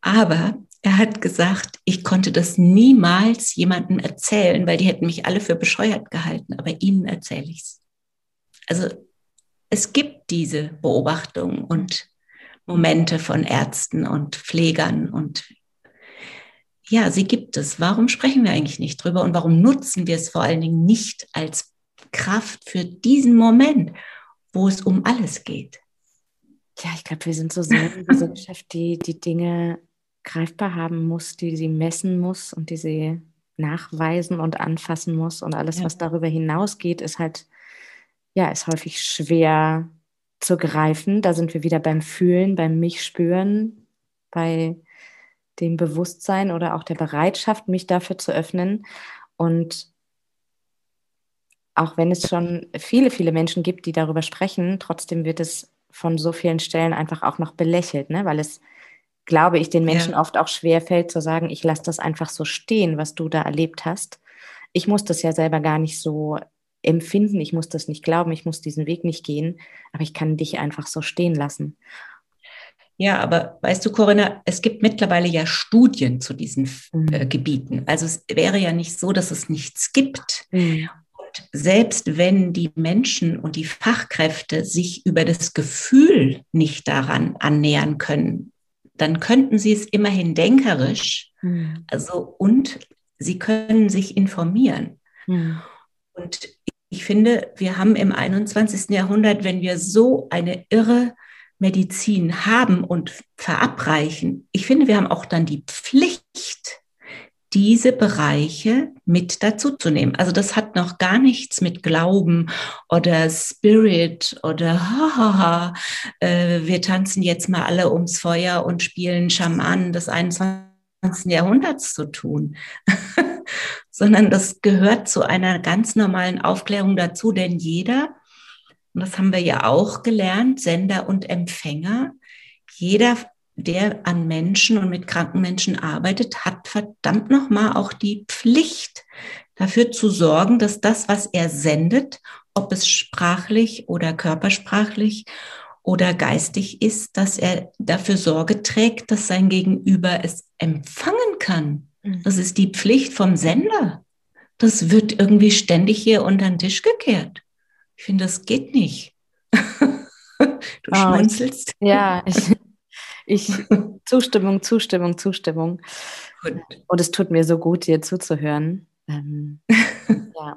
Aber er hat gesagt, ich konnte das niemals jemandem erzählen, weil die hätten mich alle für bescheuert gehalten. Aber ihnen erzähle ich es. Also es gibt diese Beobachtungen und Momente von Ärzten und Pflegern und ja, sie gibt es. Warum sprechen wir eigentlich nicht drüber und warum nutzen wir es vor allen Dingen nicht als Kraft für diesen Moment, wo es um alles geht?
Ja, ich glaube, wir sind so sehr eine <laughs> Gesellschaft, die die Dinge greifbar haben muss, die sie messen muss und die sie nachweisen und anfassen muss. Und alles, ja. was darüber hinausgeht, ist halt, ja, ist häufig schwer zu greifen. Da sind wir wieder beim Fühlen, beim mich spüren, bei dem Bewusstsein oder auch der Bereitschaft, mich dafür zu öffnen. Und auch wenn es schon viele, viele Menschen gibt, die darüber sprechen, trotzdem wird es von so vielen Stellen einfach auch noch belächelt, ne? weil es, glaube ich, den Menschen ja. oft auch schwer fällt zu sagen, ich lasse das einfach so stehen, was du da erlebt hast. Ich muss das ja selber gar nicht so empfinden, ich muss das nicht glauben, ich muss diesen Weg nicht gehen, aber ich kann dich einfach so stehen lassen.
Ja, aber weißt du, Corinna, es gibt mittlerweile ja Studien zu diesen äh, mhm. Gebieten. Also es wäre ja nicht so, dass es nichts gibt. Mhm. Und selbst wenn die Menschen und die Fachkräfte sich über das Gefühl nicht daran annähern können, dann könnten sie es immerhin denkerisch. Mhm. Also und sie können sich informieren. Mhm. Und ich finde, wir haben im 21. Jahrhundert, wenn wir so eine irre Medizin haben und verabreichen, ich finde, wir haben auch dann die Pflicht, diese Bereiche mit dazu zu nehmen. Also das hat noch gar nichts mit Glauben oder Spirit oder hahaha, äh, wir tanzen jetzt mal alle ums Feuer und spielen Schamanen des 21. Jahrhunderts zu tun, <laughs> sondern das gehört zu einer ganz normalen Aufklärung dazu, denn jeder und das haben wir ja auch gelernt, Sender und Empfänger, jeder, der an Menschen und mit kranken Menschen arbeitet, hat verdammt nochmal auch die Pflicht, dafür zu sorgen, dass das, was er sendet, ob es sprachlich oder körpersprachlich oder geistig ist, dass er dafür Sorge trägt, dass sein Gegenüber es empfangen kann. Mhm. Das ist die Pflicht vom Sender. Das wird irgendwie ständig hier unter den Tisch gekehrt. Ich finde, das geht nicht. <laughs> du
oh, schmunzelst. Ja, ich, ich, <laughs> Zustimmung, Zustimmung, Zustimmung. Gut. Und es tut mir so gut, dir zuzuhören. Ähm, <laughs> ja.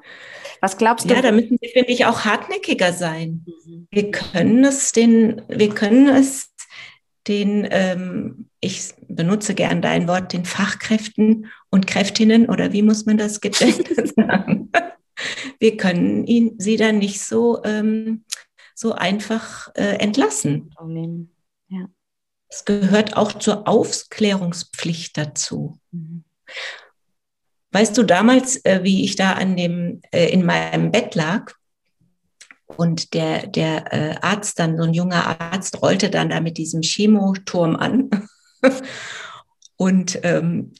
Was glaubst du?
Ja, da müssen wir, finde ich, auch hartnäckiger sein. Mhm. Wir können es den, wir können es den, ähm, ich benutze gern dein Wort, den Fachkräften und Kräftinnen oder wie muss man das gegendert <laughs> sagen? wir können ihn, sie dann nicht so, ähm, so einfach äh, entlassen. Ja. Es gehört auch zur Aufklärungspflicht dazu. Mhm. Weißt du, damals, äh, wie ich da an dem, äh, in meinem Bett lag und der, der äh, Arzt dann, so ein junger Arzt, rollte dann da mit diesem Chemoturm an. <laughs> und ähm,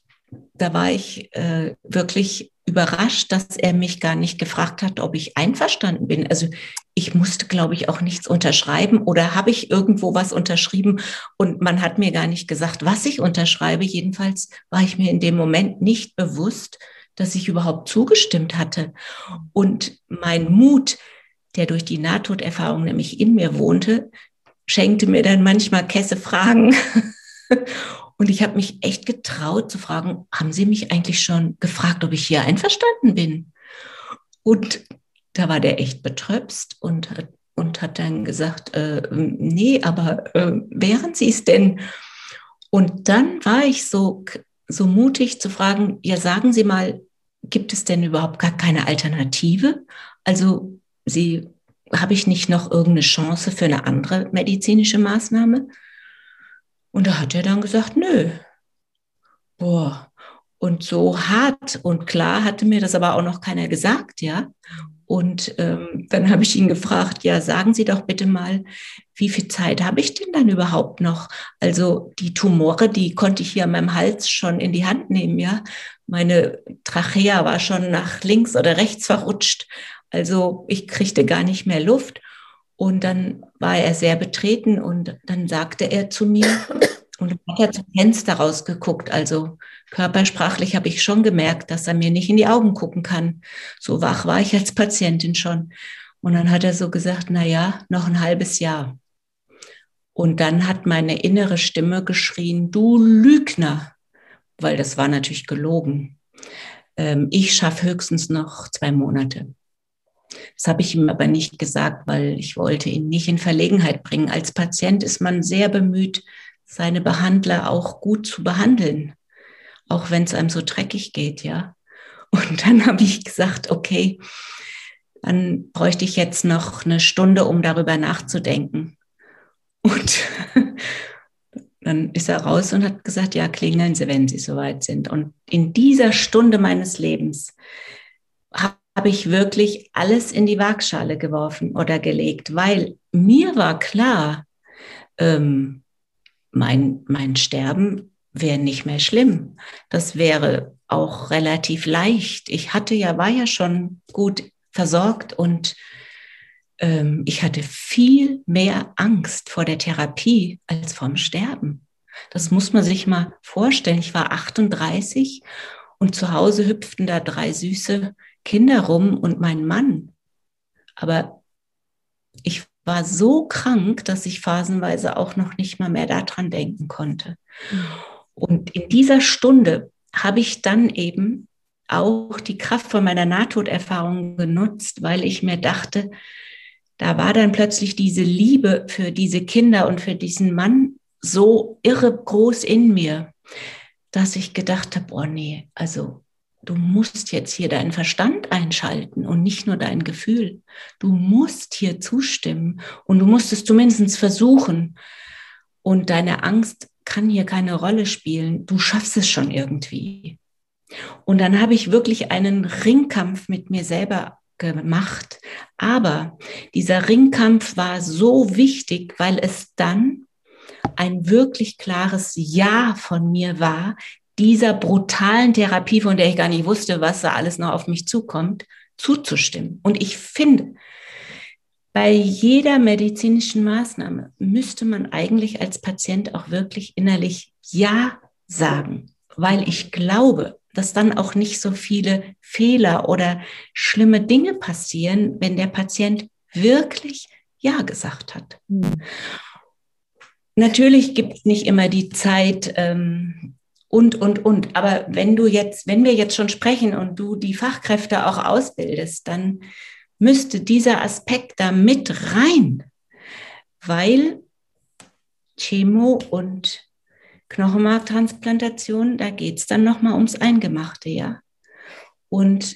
da war ich äh, wirklich überrascht, dass er mich gar nicht gefragt hat, ob ich einverstanden bin. Also ich musste, glaube ich, auch nichts unterschreiben oder habe ich irgendwo was unterschrieben und man hat mir gar nicht gesagt, was ich unterschreibe. Jedenfalls war ich mir in dem Moment nicht bewusst, dass ich überhaupt zugestimmt hatte. Und mein Mut, der durch die Nahtoderfahrung nämlich in mir wohnte, schenkte mir dann manchmal Kesse Fragen. <laughs> Und ich habe mich echt getraut zu fragen, haben Sie mich eigentlich schon gefragt, ob ich hier einverstanden bin? Und da war der echt betröpst und hat, und hat dann gesagt, äh, nee, aber äh, wären Sie es denn? Und dann war ich so, so mutig zu fragen, ja, sagen Sie mal, gibt es denn überhaupt gar keine Alternative? Also Sie habe ich nicht noch irgendeine Chance für eine andere medizinische Maßnahme? Und da hat er dann gesagt, nö. Boah. Und so hart und klar hatte mir das aber auch noch keiner gesagt, ja. Und ähm, dann habe ich ihn gefragt, ja, sagen Sie doch bitte mal, wie viel Zeit habe ich denn dann überhaupt noch? Also die Tumore, die konnte ich hier an meinem Hals schon in die Hand nehmen, ja. Meine Trachea war schon nach links oder rechts verrutscht. Also ich kriegte gar nicht mehr Luft. Und dann war er sehr betreten und dann sagte er zu mir, <coughs> und hat er zum Fenster rausgeguckt. Also körpersprachlich habe ich schon gemerkt, dass er mir nicht in die Augen gucken kann. So wach war ich als Patientin schon. Und dann hat er so gesagt, na ja, noch ein halbes Jahr. Und dann hat meine innere Stimme geschrien, du Lügner, weil das war natürlich gelogen. Ähm, ich schaffe höchstens noch zwei Monate. Das habe ich ihm aber nicht gesagt, weil ich wollte ihn nicht in Verlegenheit bringen. Als Patient ist man sehr bemüht, seine Behandler auch gut zu behandeln, auch wenn es einem so dreckig geht, ja. Und dann habe ich gesagt, okay, dann bräuchte ich jetzt noch eine Stunde, um darüber nachzudenken. Und <laughs> dann ist er raus und hat gesagt, ja, klingeln Sie, wenn Sie soweit sind. Und in dieser Stunde meines Lebens habe ich wirklich alles in die Waagschale geworfen oder gelegt, weil mir war klar, ähm, mein, mein Sterben wäre nicht mehr schlimm. Das wäre auch relativ leicht. Ich hatte ja, war ja schon gut versorgt und ähm, ich hatte viel mehr Angst vor der Therapie als vom Sterben. Das muss man sich mal vorstellen. Ich war 38 und zu Hause hüpften da drei süße Kinder rum und mein Mann. Aber ich war so krank, dass ich phasenweise auch noch nicht mal mehr daran denken konnte. Und in dieser Stunde habe ich dann eben auch die Kraft von meiner Nahtoderfahrung genutzt, weil ich mir dachte, da war dann plötzlich diese Liebe für diese Kinder und für diesen Mann so irre groß in mir, dass ich gedacht habe, oh nee, also du musst jetzt hier deinen Verstand einschalten und nicht nur dein Gefühl. Du musst hier zustimmen und du musst es zumindest versuchen. Und deine Angst kann hier keine Rolle spielen. Du schaffst es schon irgendwie. Und dann habe ich wirklich einen Ringkampf mit mir selber gemacht. Aber dieser Ringkampf war so wichtig, weil es dann ein wirklich klares Ja von mir war, dieser brutalen Therapie, von der ich gar nicht wusste, was da alles noch auf mich zukommt, zuzustimmen. Und ich finde, bei jeder medizinischen Maßnahme müsste man eigentlich als Patient auch wirklich innerlich Ja sagen, weil ich glaube, dass dann auch nicht so viele Fehler oder schlimme Dinge passieren, wenn der Patient wirklich Ja gesagt hat. Mhm. Natürlich gibt es nicht immer die Zeit, ähm, und, und, und. Aber wenn du jetzt, wenn wir jetzt schon sprechen und du die Fachkräfte auch ausbildest, dann müsste dieser Aspekt da mit rein, weil Chemo und Knochenmarktransplantation, da geht es dann nochmal ums Eingemachte, ja. Und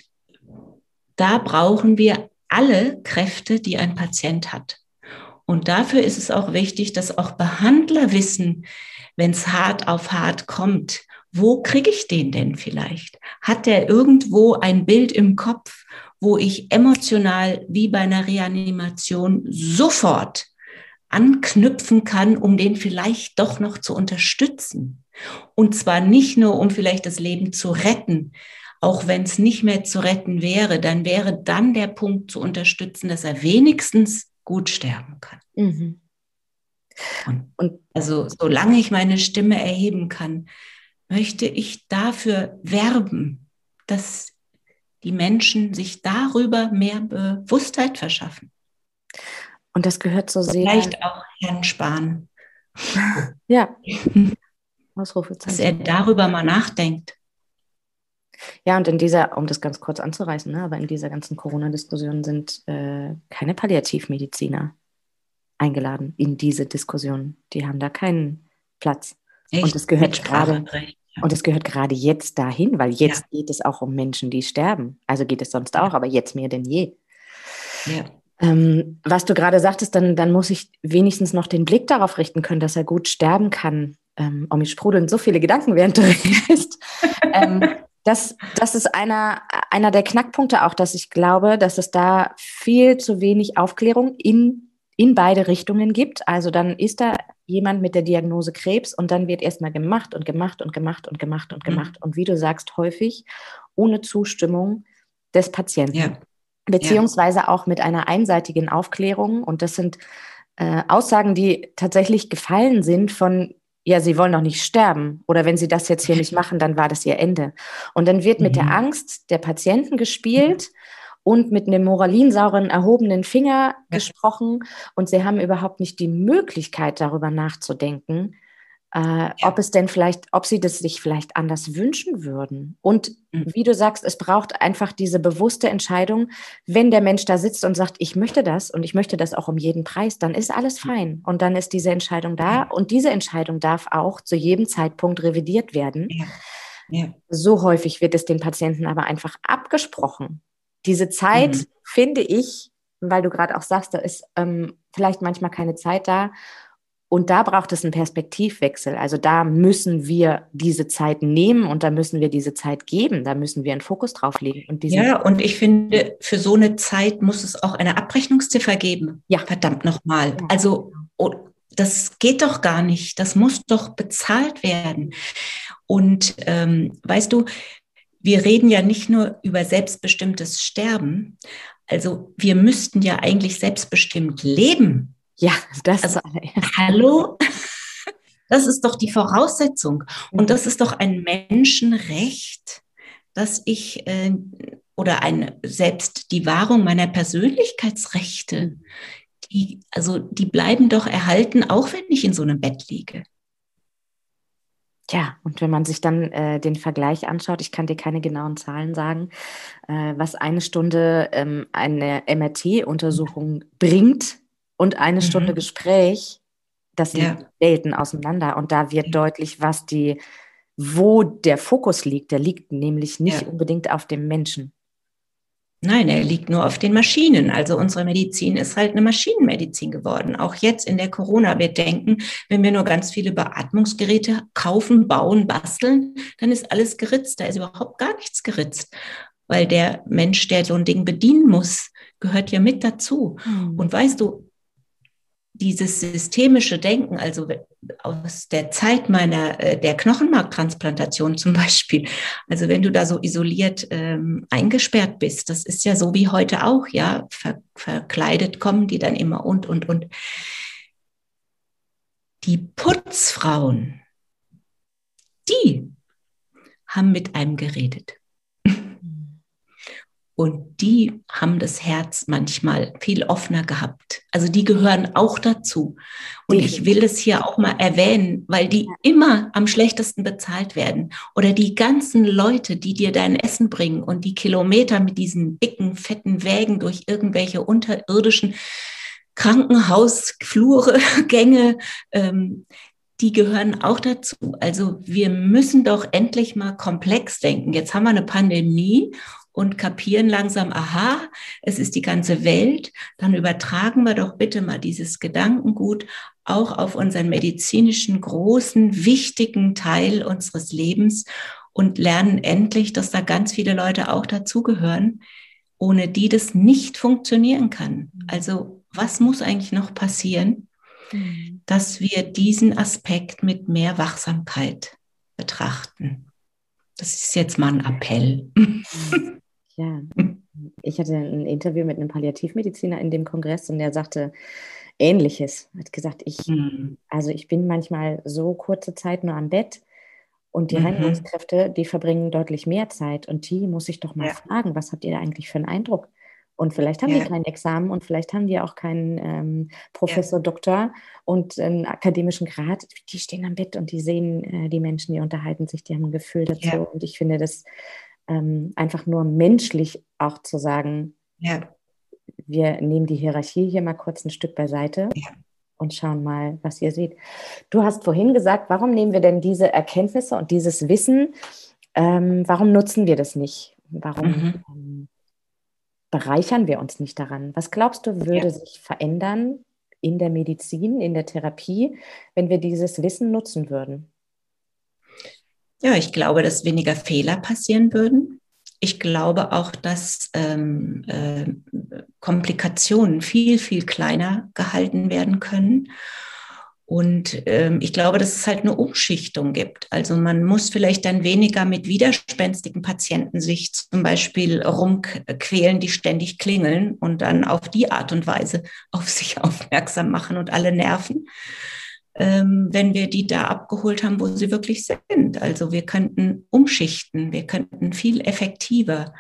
da brauchen wir alle Kräfte, die ein Patient hat. Und dafür ist es auch wichtig, dass auch Behandler wissen, wenn es hart auf hart kommt, wo kriege ich den denn vielleicht? Hat der irgendwo ein Bild im Kopf, wo ich emotional wie bei einer Reanimation sofort anknüpfen kann, um den vielleicht doch noch zu unterstützen? Und zwar nicht nur, um vielleicht das Leben zu retten, auch wenn es nicht mehr zu retten wäre, dann wäre dann der Punkt zu unterstützen, dass er wenigstens gut sterben kann. Mhm. Und, und also solange ich meine Stimme erheben kann, möchte ich dafür werben, dass die Menschen sich darüber mehr Bewusstheit verschaffen.
Und das gehört so sehr.
Vielleicht auch Herrn Spahn. <laughs>
Ja.
Ausrufezeichen. Dass er darüber mal nachdenkt.
Ja, und in dieser, um das ganz kurz anzureißen, ne, aber in dieser ganzen Corona-Diskussion sind äh, keine Palliativmediziner eingeladen in diese Diskussion. Die haben da keinen Platz. Echt? Und es gehört gerade, und es gehört gerade jetzt dahin, weil jetzt ja. geht es auch um Menschen, die sterben. Also geht es sonst auch, aber jetzt mehr denn je. Ja. Ähm, was du gerade sagtest, dann, dann muss ich wenigstens noch den Blick darauf richten können, dass er gut sterben kann. Ähm, oh, mir sprudeln so viele Gedanken, während du redest. <laughs> ähm, das, das ist einer, einer der Knackpunkte auch, dass ich glaube, dass es da viel zu wenig Aufklärung in, in beide Richtungen gibt. Also dann ist da jemand mit der Diagnose Krebs und dann wird erstmal gemacht und gemacht und gemacht und gemacht und mhm. gemacht. Mhm. Und wie du sagst, häufig ohne Zustimmung des Patienten. Ja. Beziehungsweise ja. auch mit einer einseitigen Aufklärung. Und das sind äh, Aussagen, die tatsächlich gefallen sind von ja, sie wollen doch nicht sterben. Oder wenn sie das jetzt hier <laughs> nicht machen, dann war das ihr Ende. Und dann wird mit mhm. der Angst der Patienten gespielt und mit einem moralinsauren erhobenen Finger ja. gesprochen. Und sie haben überhaupt nicht die Möglichkeit, darüber nachzudenken, äh, ja. ob es denn vielleicht, ob sie das sich vielleicht anders wünschen würden. Und mhm. wie du sagst, es braucht einfach diese bewusste Entscheidung, wenn der Mensch da sitzt und sagt, ich möchte das und ich möchte das auch um jeden Preis, dann ist alles mhm. fein. Und dann ist diese Entscheidung da und diese Entscheidung darf auch zu jedem Zeitpunkt revidiert werden. Ja. Ja. So häufig wird es den Patienten aber einfach abgesprochen. Diese Zeit, mhm. finde ich, weil du gerade auch sagst, da ist ähm, vielleicht manchmal keine Zeit da, und da braucht es einen Perspektivwechsel. Also da müssen wir diese Zeit nehmen und da müssen wir diese Zeit geben. Da müssen wir einen Fokus drauf legen.
Und ja, und ich finde, für so eine Zeit muss es auch eine Abrechnungsziffer geben. Ja. Verdammt nochmal. Ja. Also oh, das geht doch gar nicht. Das muss doch bezahlt werden. Und ähm, weißt du, wir reden ja nicht nur über selbstbestimmtes Sterben. Also wir müssten ja eigentlich selbstbestimmt leben.
Ja, das
also, Hallo? <laughs> Das ist doch die Voraussetzung. Und mhm. das ist doch ein Menschenrecht, dass ich äh, oder ein, selbst die Wahrung meiner Persönlichkeitsrechte, die, also die bleiben doch erhalten, auch wenn ich in so einem Bett liege.
Ja, und wenn man sich dann äh, den Vergleich anschaut, ich kann dir keine genauen Zahlen sagen, äh, was eine Stunde ähm, eine MRT-Untersuchung bringt, und eine Stunde mhm. Gespräch, das liegt ja. Welten auseinander. Und da wird ja. deutlich, was die, wo der Fokus liegt. Der liegt nämlich nicht ja. unbedingt auf dem Menschen.
Nein, er liegt nur auf den Maschinen. Also unsere Medizin ist halt eine Maschinenmedizin geworden. Auch jetzt in der Corona. Wir denken, wenn wir nur ganz viele Beatmungsgeräte kaufen, bauen, basteln, dann ist alles geritzt. Da ist überhaupt gar nichts geritzt. Weil der Mensch, der so ein Ding bedienen muss, gehört ja mit dazu. Mhm. Und weißt du, dieses systemische Denken, also aus der Zeit meiner äh, der Knochenmarktransplantation zum <laughs> Beispiel, also wenn du da so isoliert ähm, eingesperrt bist, das ist ja so wie heute auch, ja, ver, verkleidet kommen die dann immer und und und. Die Putzfrauen, die haben mit einem geredet. Und die haben das Herz manchmal viel offener gehabt. Also die gehören auch dazu. Und ich will es hier auch mal erwähnen, weil die immer am schlechtesten bezahlt werden. Oder die ganzen Leute, die dir dein Essen bringen und die Kilometer mit diesen dicken, fetten Wägen durch irgendwelche unterirdischen Krankenhausflure, <laughs> Gänge, ähm, die gehören auch dazu. Also wir müssen doch endlich mal komplex denken. Jetzt haben wir eine Pandemie und kapieren langsam, aha, es ist die ganze Welt, dann übertragen wir doch bitte mal dieses Gedankengut auch auf unseren medizinischen großen, wichtigen Teil unseres Lebens und lernen endlich, dass da ganz viele Leute auch dazugehören, ohne die das nicht funktionieren kann. Also was muss eigentlich noch passieren, mhm. dass wir diesen Aspekt mit mehr Wachsamkeit betrachten? Das ist jetzt mal ein Appell. <laughs>
Ja, ich hatte ein Interview mit einem Palliativmediziner in dem Kongress und der sagte Ähnliches. Er hat gesagt, ich, mhm. also ich bin manchmal so kurze Zeit nur am Bett und die mhm. Reinigungskräfte, die verbringen deutlich mehr Zeit und die muss ich doch mal ja. fragen, was habt ihr da eigentlich für einen Eindruck? Und vielleicht haben ja. die kein Examen und vielleicht haben die auch keinen ähm, Professor, ja. Doktor und einen akademischen Grad. Die stehen am Bett und die sehen äh, die Menschen, die unterhalten sich, die haben ein Gefühl dazu. Ja. Und ich finde das ähm, einfach nur menschlich auch zu sagen, ja. wir nehmen die Hierarchie hier mal kurz ein Stück beiseite ja. und schauen mal, was ihr seht. Du hast vorhin gesagt, warum nehmen wir denn diese Erkenntnisse und dieses Wissen, ähm, warum nutzen wir das nicht? Warum? Mhm. Ähm, bereichern wir uns nicht daran? Was glaubst du, würde ja. sich verändern in der Medizin, in der Therapie, wenn wir dieses Wissen nutzen würden?
Ja, ich glaube, dass weniger Fehler passieren würden. Ich glaube auch, dass ähm, äh, Komplikationen viel, viel kleiner gehalten werden können. Und ähm, ich glaube, dass es halt eine Umschichtung gibt. Also man muss vielleicht dann weniger mit widerspenstigen Patienten sich zum Beispiel rumquälen, die ständig klingeln und dann auf die Art und Weise auf sich <laughs> aufmerksam machen und alle nerven, wenn wir die da abgeholt haben, wo sie wirklich sind. Also wir könnten umschichten, wir könnten viel effektiver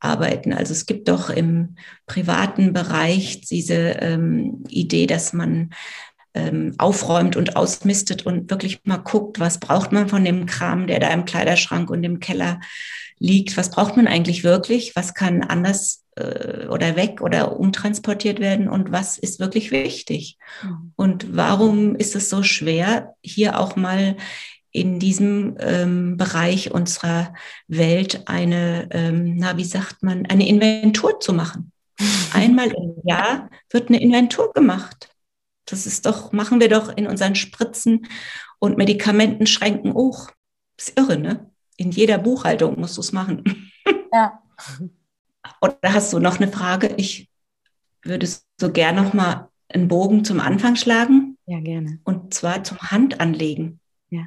arbeiten. Also es gibt doch im privaten Bereich diese ähm, Idee, dass man ähm, aufräumt und ausmistet und wirklich mal guckt, was braucht man von dem Kram, der da im Kleiderschrank und im Keller liegt. Was braucht man eigentlich wirklich? Was kann anders äh, oder weg oder umtransportiert werden und was ist wirklich wichtig? Mhm. Und warum ist es so schwer, hier auch mal in diesem ähm, Bereich unserer Welt eine, ähm, na, wie sagt man, eine Inventur zu machen? <laughs> Einmal im Jahr wird eine Inventur gemacht. Das ist doch, machen wir doch in unseren Spritzen und Medikamentenschränken auch. Das ist irre, ne? In jeder Buchhaltung musst du es machen. Ja. <laughs> Oder hast du noch eine Frage? Ich würde so gerne noch mal einen Bogen zum Anfang schlagen.
Ja, gerne.
Und zwar zum Handanlegen. Ja.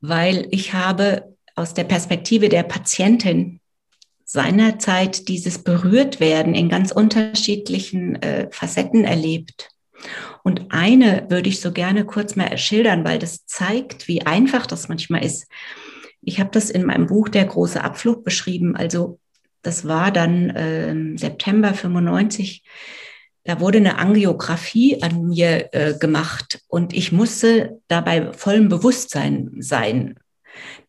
Weil ich habe aus der Perspektive der Patientin seinerzeit dieses Berührtwerden in ganz unterschiedlichen äh, Facetten erlebt. Und eine würde ich so gerne kurz mal schildern, weil das zeigt, wie einfach das manchmal ist. Ich habe das in meinem Buch Der große Abflug beschrieben. Also das war dann äh, September 95. Da wurde eine Angiografie an mir äh, gemacht und ich musste dabei vollem Bewusstsein sein,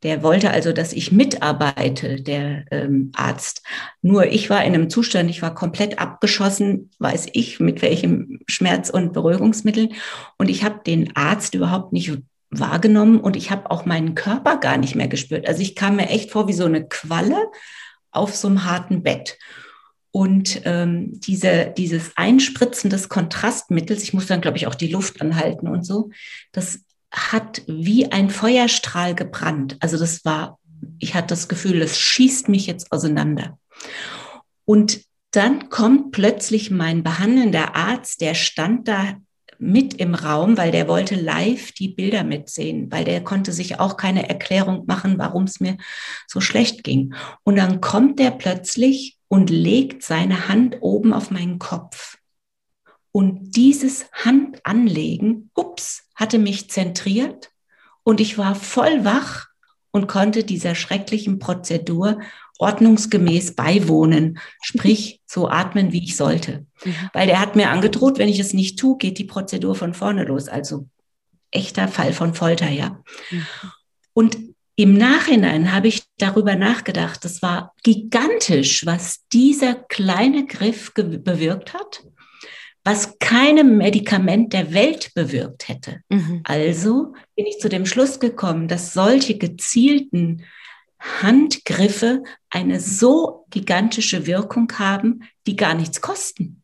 der wollte also, dass ich mitarbeite, der ähm, Arzt. Nur ich war in einem Zustand, ich war komplett abgeschossen, weiß ich, mit welchem Schmerz- und Beruhigungsmittel. Und ich habe den Arzt überhaupt nicht wahrgenommen und ich habe auch meinen Körper gar nicht mehr gespürt. Also ich kam mir echt vor wie so eine Qualle auf so einem harten Bett. Und ähm, diese, dieses Einspritzen des Kontrastmittels, ich muss dann, glaube ich, auch die Luft anhalten und so, das hat wie ein Feuerstrahl gebrannt. Also das war, ich hatte das Gefühl, es schießt mich jetzt auseinander. Und dann kommt plötzlich mein behandelnder Arzt, der stand da mit im Raum, weil der wollte live die Bilder mitsehen, weil der konnte sich auch keine Erklärung machen, warum es mir so schlecht ging. Und dann kommt der plötzlich und legt seine Hand oben auf meinen Kopf. Und dieses Handanlegen, ups, hatte mich zentriert und ich war voll wach und konnte dieser schrecklichen Prozedur ordnungsgemäß beiwohnen, sprich so atmen, wie ich sollte. Weil der hat mir angedroht, wenn ich es nicht tue, geht die Prozedur von vorne los. Also echter Fall von Folter, ja. Und im Nachhinein habe ich darüber nachgedacht, das war gigantisch, was dieser kleine Griff bewirkt hat was keinem Medikament der Welt bewirkt hätte. Mhm. Also bin ich zu dem Schluss gekommen, dass solche gezielten Handgriffe eine so gigantische Wirkung haben, die gar nichts kosten.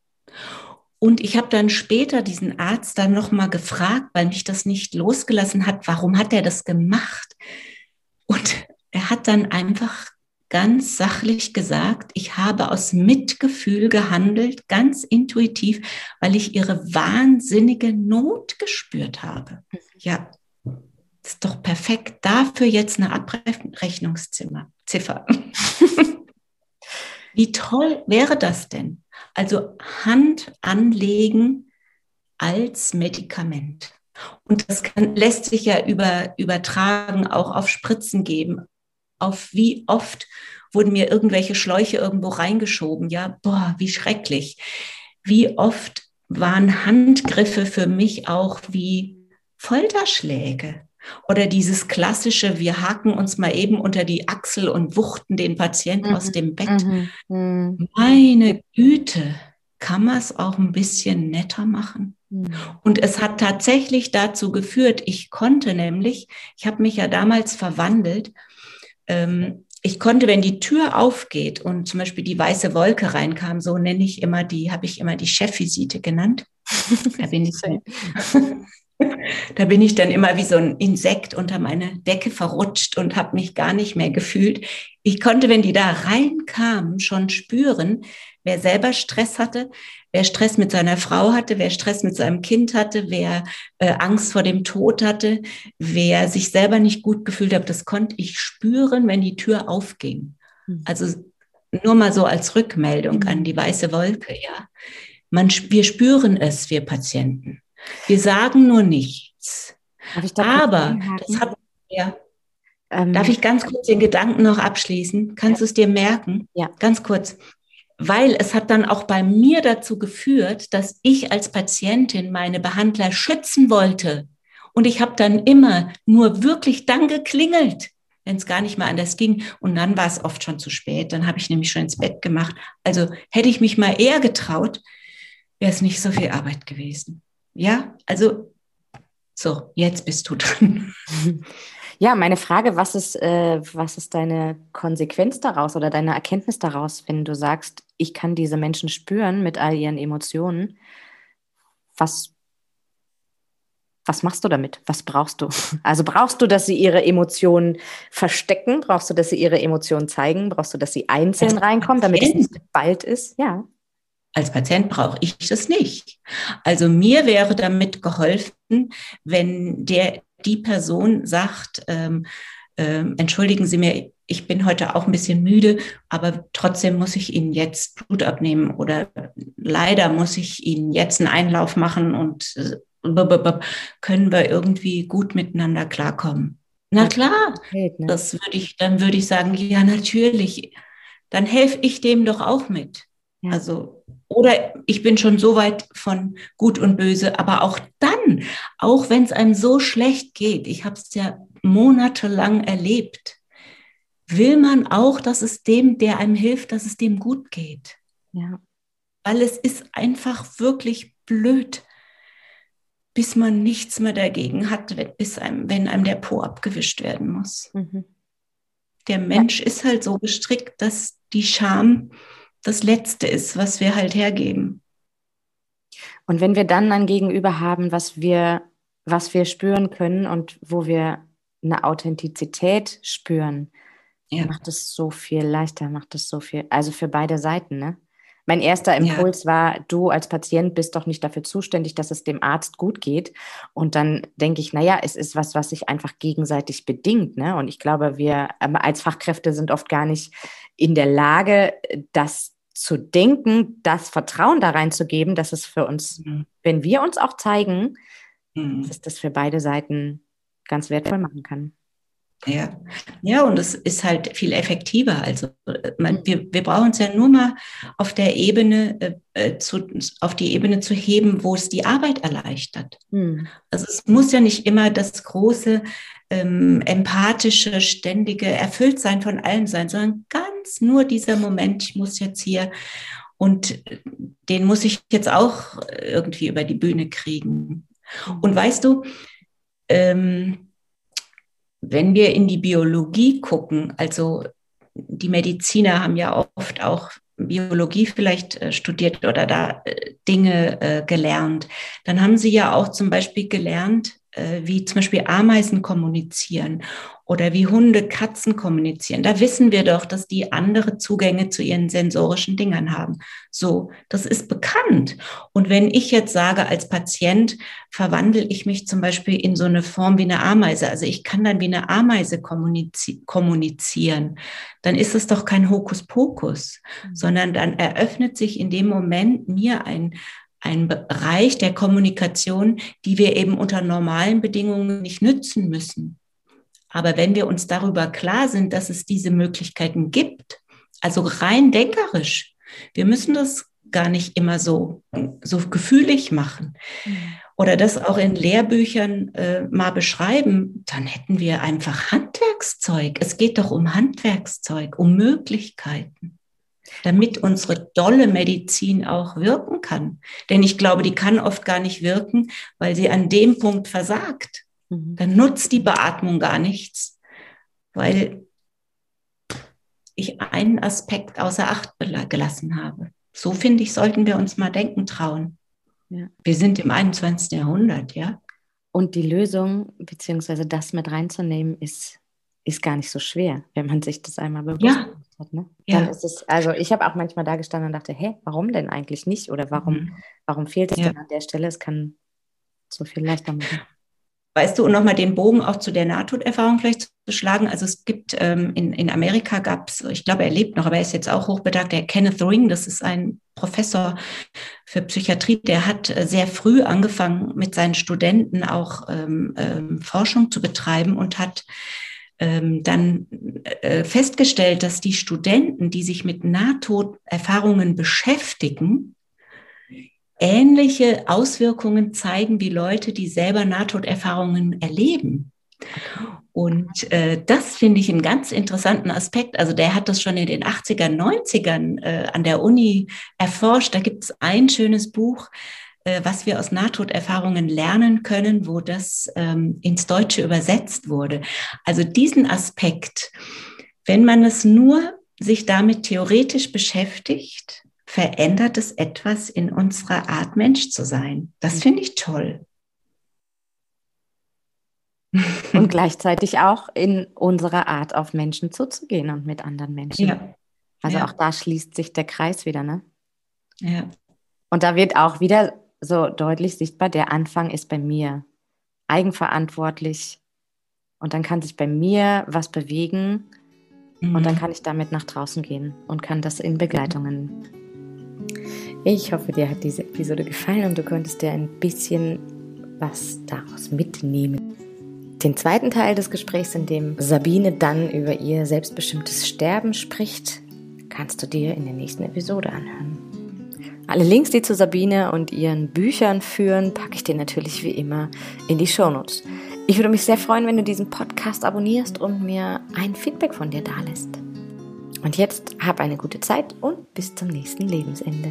Und ich habe dann später diesen Arzt dann noch mal gefragt, weil mich das nicht losgelassen hat, warum hat er das gemacht? Und er hat dann einfach ganz sachlich gesagt, ich habe aus Mitgefühl gehandelt, ganz intuitiv, weil ich ihre wahnsinnige Not gespürt habe. Ja, das ist doch perfekt. Dafür jetzt eine Abrechnungsziffer. <laughs> Wie toll wäre das denn? Also Hand anlegen als Medikament. Und das kann, lässt sich ja über, übertragen, auch auf Spritzen geben, auf wie oft wurden mir irgendwelche Schläuche irgendwo reingeschoben. Ja, boah, wie schrecklich. Wie oft waren Handgriffe für mich auch wie Folterschläge. Oder dieses klassische, wir haken uns mal eben unter die Achsel und wuchten den Patienten mhm. aus dem Bett. Mhm. Mhm. Meine Güte, kann man es auch ein bisschen netter machen? Mhm. Und es hat tatsächlich dazu geführt, ich konnte nämlich, ich habe mich ja damals verwandelt ähm, ich konnte, wenn die Tür aufgeht und zum Beispiel die weiße Wolke reinkam, so nenne ich immer die, habe ich immer die Chefvisite genannt. <laughs> Da bin ich, <laughs> <laughs> da bin ich dann immer wie so ein Insekt unter meine Decke verrutscht und habe mich gar nicht mehr gefühlt. Ich konnte, wenn die da reinkamen, schon spüren, wer selber Stress hatte, wer Stress mit seiner Frau hatte, wer Stress mit seinem Kind hatte, wer äh, Angst vor dem Tod hatte, wer sich selber nicht gut gefühlt hat, das konnte ich spüren, wenn die Tür aufging. Hm. Also nur mal so als Rückmeldung an hm. die weiße Wolke, ja. Man, wir spüren es, wir Patienten. Wir sagen nur nichts. Aber das hat, ja, ähm, Darf ich ganz kurz den Gedanken noch abschließen? Kannst ja. du es dir merken? Ja. Ganz kurz weil es hat dann auch bei mir dazu geführt, dass ich als Patientin meine Behandler schützen wollte. Und ich habe dann immer nur wirklich dann geklingelt, wenn es gar nicht mehr anders ging. Und dann war es oft schon zu spät. Dann habe ich nämlich schon ins Bett gemacht. Also hätte ich mich mal eher getraut, wäre es nicht so viel Arbeit gewesen. Ja, also so, jetzt bist du dran. <laughs>
Ja, meine Frage, was ist, äh, was ist deine Konsequenz daraus oder deine Erkenntnis daraus, wenn du sagst, ich kann diese Menschen spüren mit all ihren Emotionen? Was, was machst du damit? Was brauchst du? Also brauchst du, dass sie ihre Emotionen verstecken? Brauchst du, dass sie ihre Emotionen zeigen? Brauchst du, dass sie einzeln reinkommen, damit es nicht bald ist? Ja.
Als Patient brauche ich das nicht. Also mir wäre damit geholfen, wenn der die Person sagt, ähm, äh, entschuldigen Sie mir, ich bin heute auch ein bisschen müde, aber trotzdem muss ich Ihnen jetzt Blut abnehmen oder leider muss ich Ihnen jetzt einen Einlauf machen und äh, können wir irgendwie gut miteinander klarkommen. Na klar, ne? das würde ich, dann würde ich sagen, ja, natürlich. Dann helfe ich dem doch auch mit. Also, oder ich bin schon so weit von gut und böse, aber auch dann, auch wenn es einem so schlecht geht, ich habe es ja monatelang erlebt, will man auch, dass es dem, der einem hilft, dass es dem gut geht. Ja. Weil es ist einfach wirklich blöd, bis man nichts mehr dagegen hat, bis einem, wenn einem der Po abgewischt werden muss. Mhm. Der Mensch ja. ist halt so gestrickt, dass die Scham das Letzte ist, was wir halt hergeben.
Und wenn wir dann ein Gegenüber haben, was wir, was wir spüren können und wo wir eine Authentizität spüren, ja. macht es so viel leichter, macht es so viel, also für beide Seiten, ne? Mein erster Impuls ja. war, du als Patient bist doch nicht dafür zuständig, dass es dem Arzt gut geht. Und dann denke ich, naja, es ist was, was sich einfach gegenseitig bedingt. Ne? Und ich glaube, wir ähm, als Fachkräfte sind oft gar nicht in der Lage, das zu denken, das Vertrauen da reinzugeben, dass es für uns, mhm. wenn wir uns auch zeigen, mhm. dass das für beide Seiten ganz wertvoll machen kann.
Ja, ja, und es ist halt viel effektiver. Also man, mhm. wir, wir brauchen es ja nur mal auf der Ebene äh, äh, zu, auf die Ebene zu heben, wo es die Arbeit erleichtert. Mhm. Also es muss ja nicht immer das große ähm, empathische, ständige Erfülltsein von allem sein, sondern ganz nur dieser Moment, ich muss jetzt hier und den muss ich jetzt auch irgendwie über die Bühne kriegen. Und weißt du, ähm, wenn wir in die Biologie gucken, also die Mediziner haben ja oft auch Biologie vielleicht äh, studiert oder da äh, Dinge äh, gelernt, dann haben sie ja auch zum Beispiel gelernt, wie zum Beispiel Ameisen kommunizieren oder wie Hunde, Katzen kommunizieren. Da wissen wir doch, dass die andere Zugänge zu ihren sensorischen Dingern haben. So, das ist bekannt. Und wenn ich jetzt sage, als Patient verwandle ich mich zum Beispiel in so eine Form wie eine Ameise, also ich kann dann wie eine Ameise kommunizi kommunizieren, dann ist es doch kein Hokuspokus, mhm. sondern dann eröffnet sich in dem Moment mir ein, ein Bereich der Kommunikation, die wir eben unter normalen Bedingungen nicht nützen müssen. Aber wenn wir uns darüber klar sind, dass es diese Möglichkeiten gibt, also rein denkerisch, wir müssen das gar nicht immer so, so gefühlig machen oder das auch in Lehrbüchern äh, mal beschreiben, dann hätten wir einfach Handwerkszeug. Es geht doch um Handwerkszeug, um Möglichkeiten damit unsere dolle Medizin auch wirken kann. Denn ich glaube, die kann oft gar nicht wirken, weil sie an dem Punkt versagt. Mhm. Dann nutzt die Beatmung gar nichts, weil ich einen Aspekt außer Acht gelassen habe. So finde ich, sollten wir uns mal denken trauen. Ja. Wir sind im 21. Jahrhundert, ja.
Und die Lösung, beziehungsweise das mit reinzunehmen, ist, ist gar nicht so schwer, wenn man sich das einmal bewusst ja. hat. Ne? Ja. ist es, also ich habe auch manchmal da gestanden und dachte, hä, warum denn eigentlich nicht? Oder warum, mhm. warum fehlt es ja. denn an der Stelle? Es kann so viel leichter machen.
Weißt du, und nochmal den Bogen auch zu der Nahtoderfahrung vielleicht zu schlagen. Also es gibt ähm, in, in Amerika gab es, ich glaube, er lebt noch, aber er ist jetzt auch hochbedacht, der Kenneth Ring, das ist ein Professor für Psychiatrie, der hat äh, sehr früh angefangen, mit seinen Studenten auch ähm, ähm, Forschung zu betreiben und hat ähm, dann äh, festgestellt, dass die Studenten, die sich mit Nahtoderfahrungen beschäftigen, ähnliche Auswirkungen zeigen wie Leute, die selber Nahtoderfahrungen erleben. Und äh, das finde ich einen ganz interessanten Aspekt. Also der hat das schon in den 80er, 90ern äh, an der Uni erforscht. Da gibt es ein schönes Buch, äh, was wir aus Nahtoderfahrungen lernen können, wo das ähm, ins Deutsche übersetzt wurde. Also diesen Aspekt, wenn man es nur sich damit theoretisch beschäftigt, verändert es etwas in unserer Art, Mensch zu sein. Das mhm. finde ich toll. <laughs>
Und gleichzeitig auch in unserer Art, auf Menschen zuzugehen und mit anderen Menschen. Ja. Also ja. auch da schließt sich der Kreis wieder, ne? Ja. Und da wird auch wieder so deutlich sichtbar, der Anfang ist bei mir eigenverantwortlich und dann kann sich bei mir was bewegen mhm. und dann mhm. kann ich damit nach draußen gehen und kann das in Begleitungen ich hoffe, dir hat diese Episode gefallen und du konntest dir ein bisschen was daraus mitnehmen. Den zweiten Teil des Gesprächs, in dem Sabine dann über ihr selbstbestimmtes Sterben spricht, kannst du dir in der nächsten Episode anhören. Alle Links, die zu Sabine und ihren Büchern führen, packe ich dir natürlich wie immer in die Shownotes. Ich würde mich sehr freuen, wenn du diesen Podcast abonnierst und mir ein Feedback von dir dalässt. Und jetzt hab eine gute Zeit und bis zum nächsten Lebensende.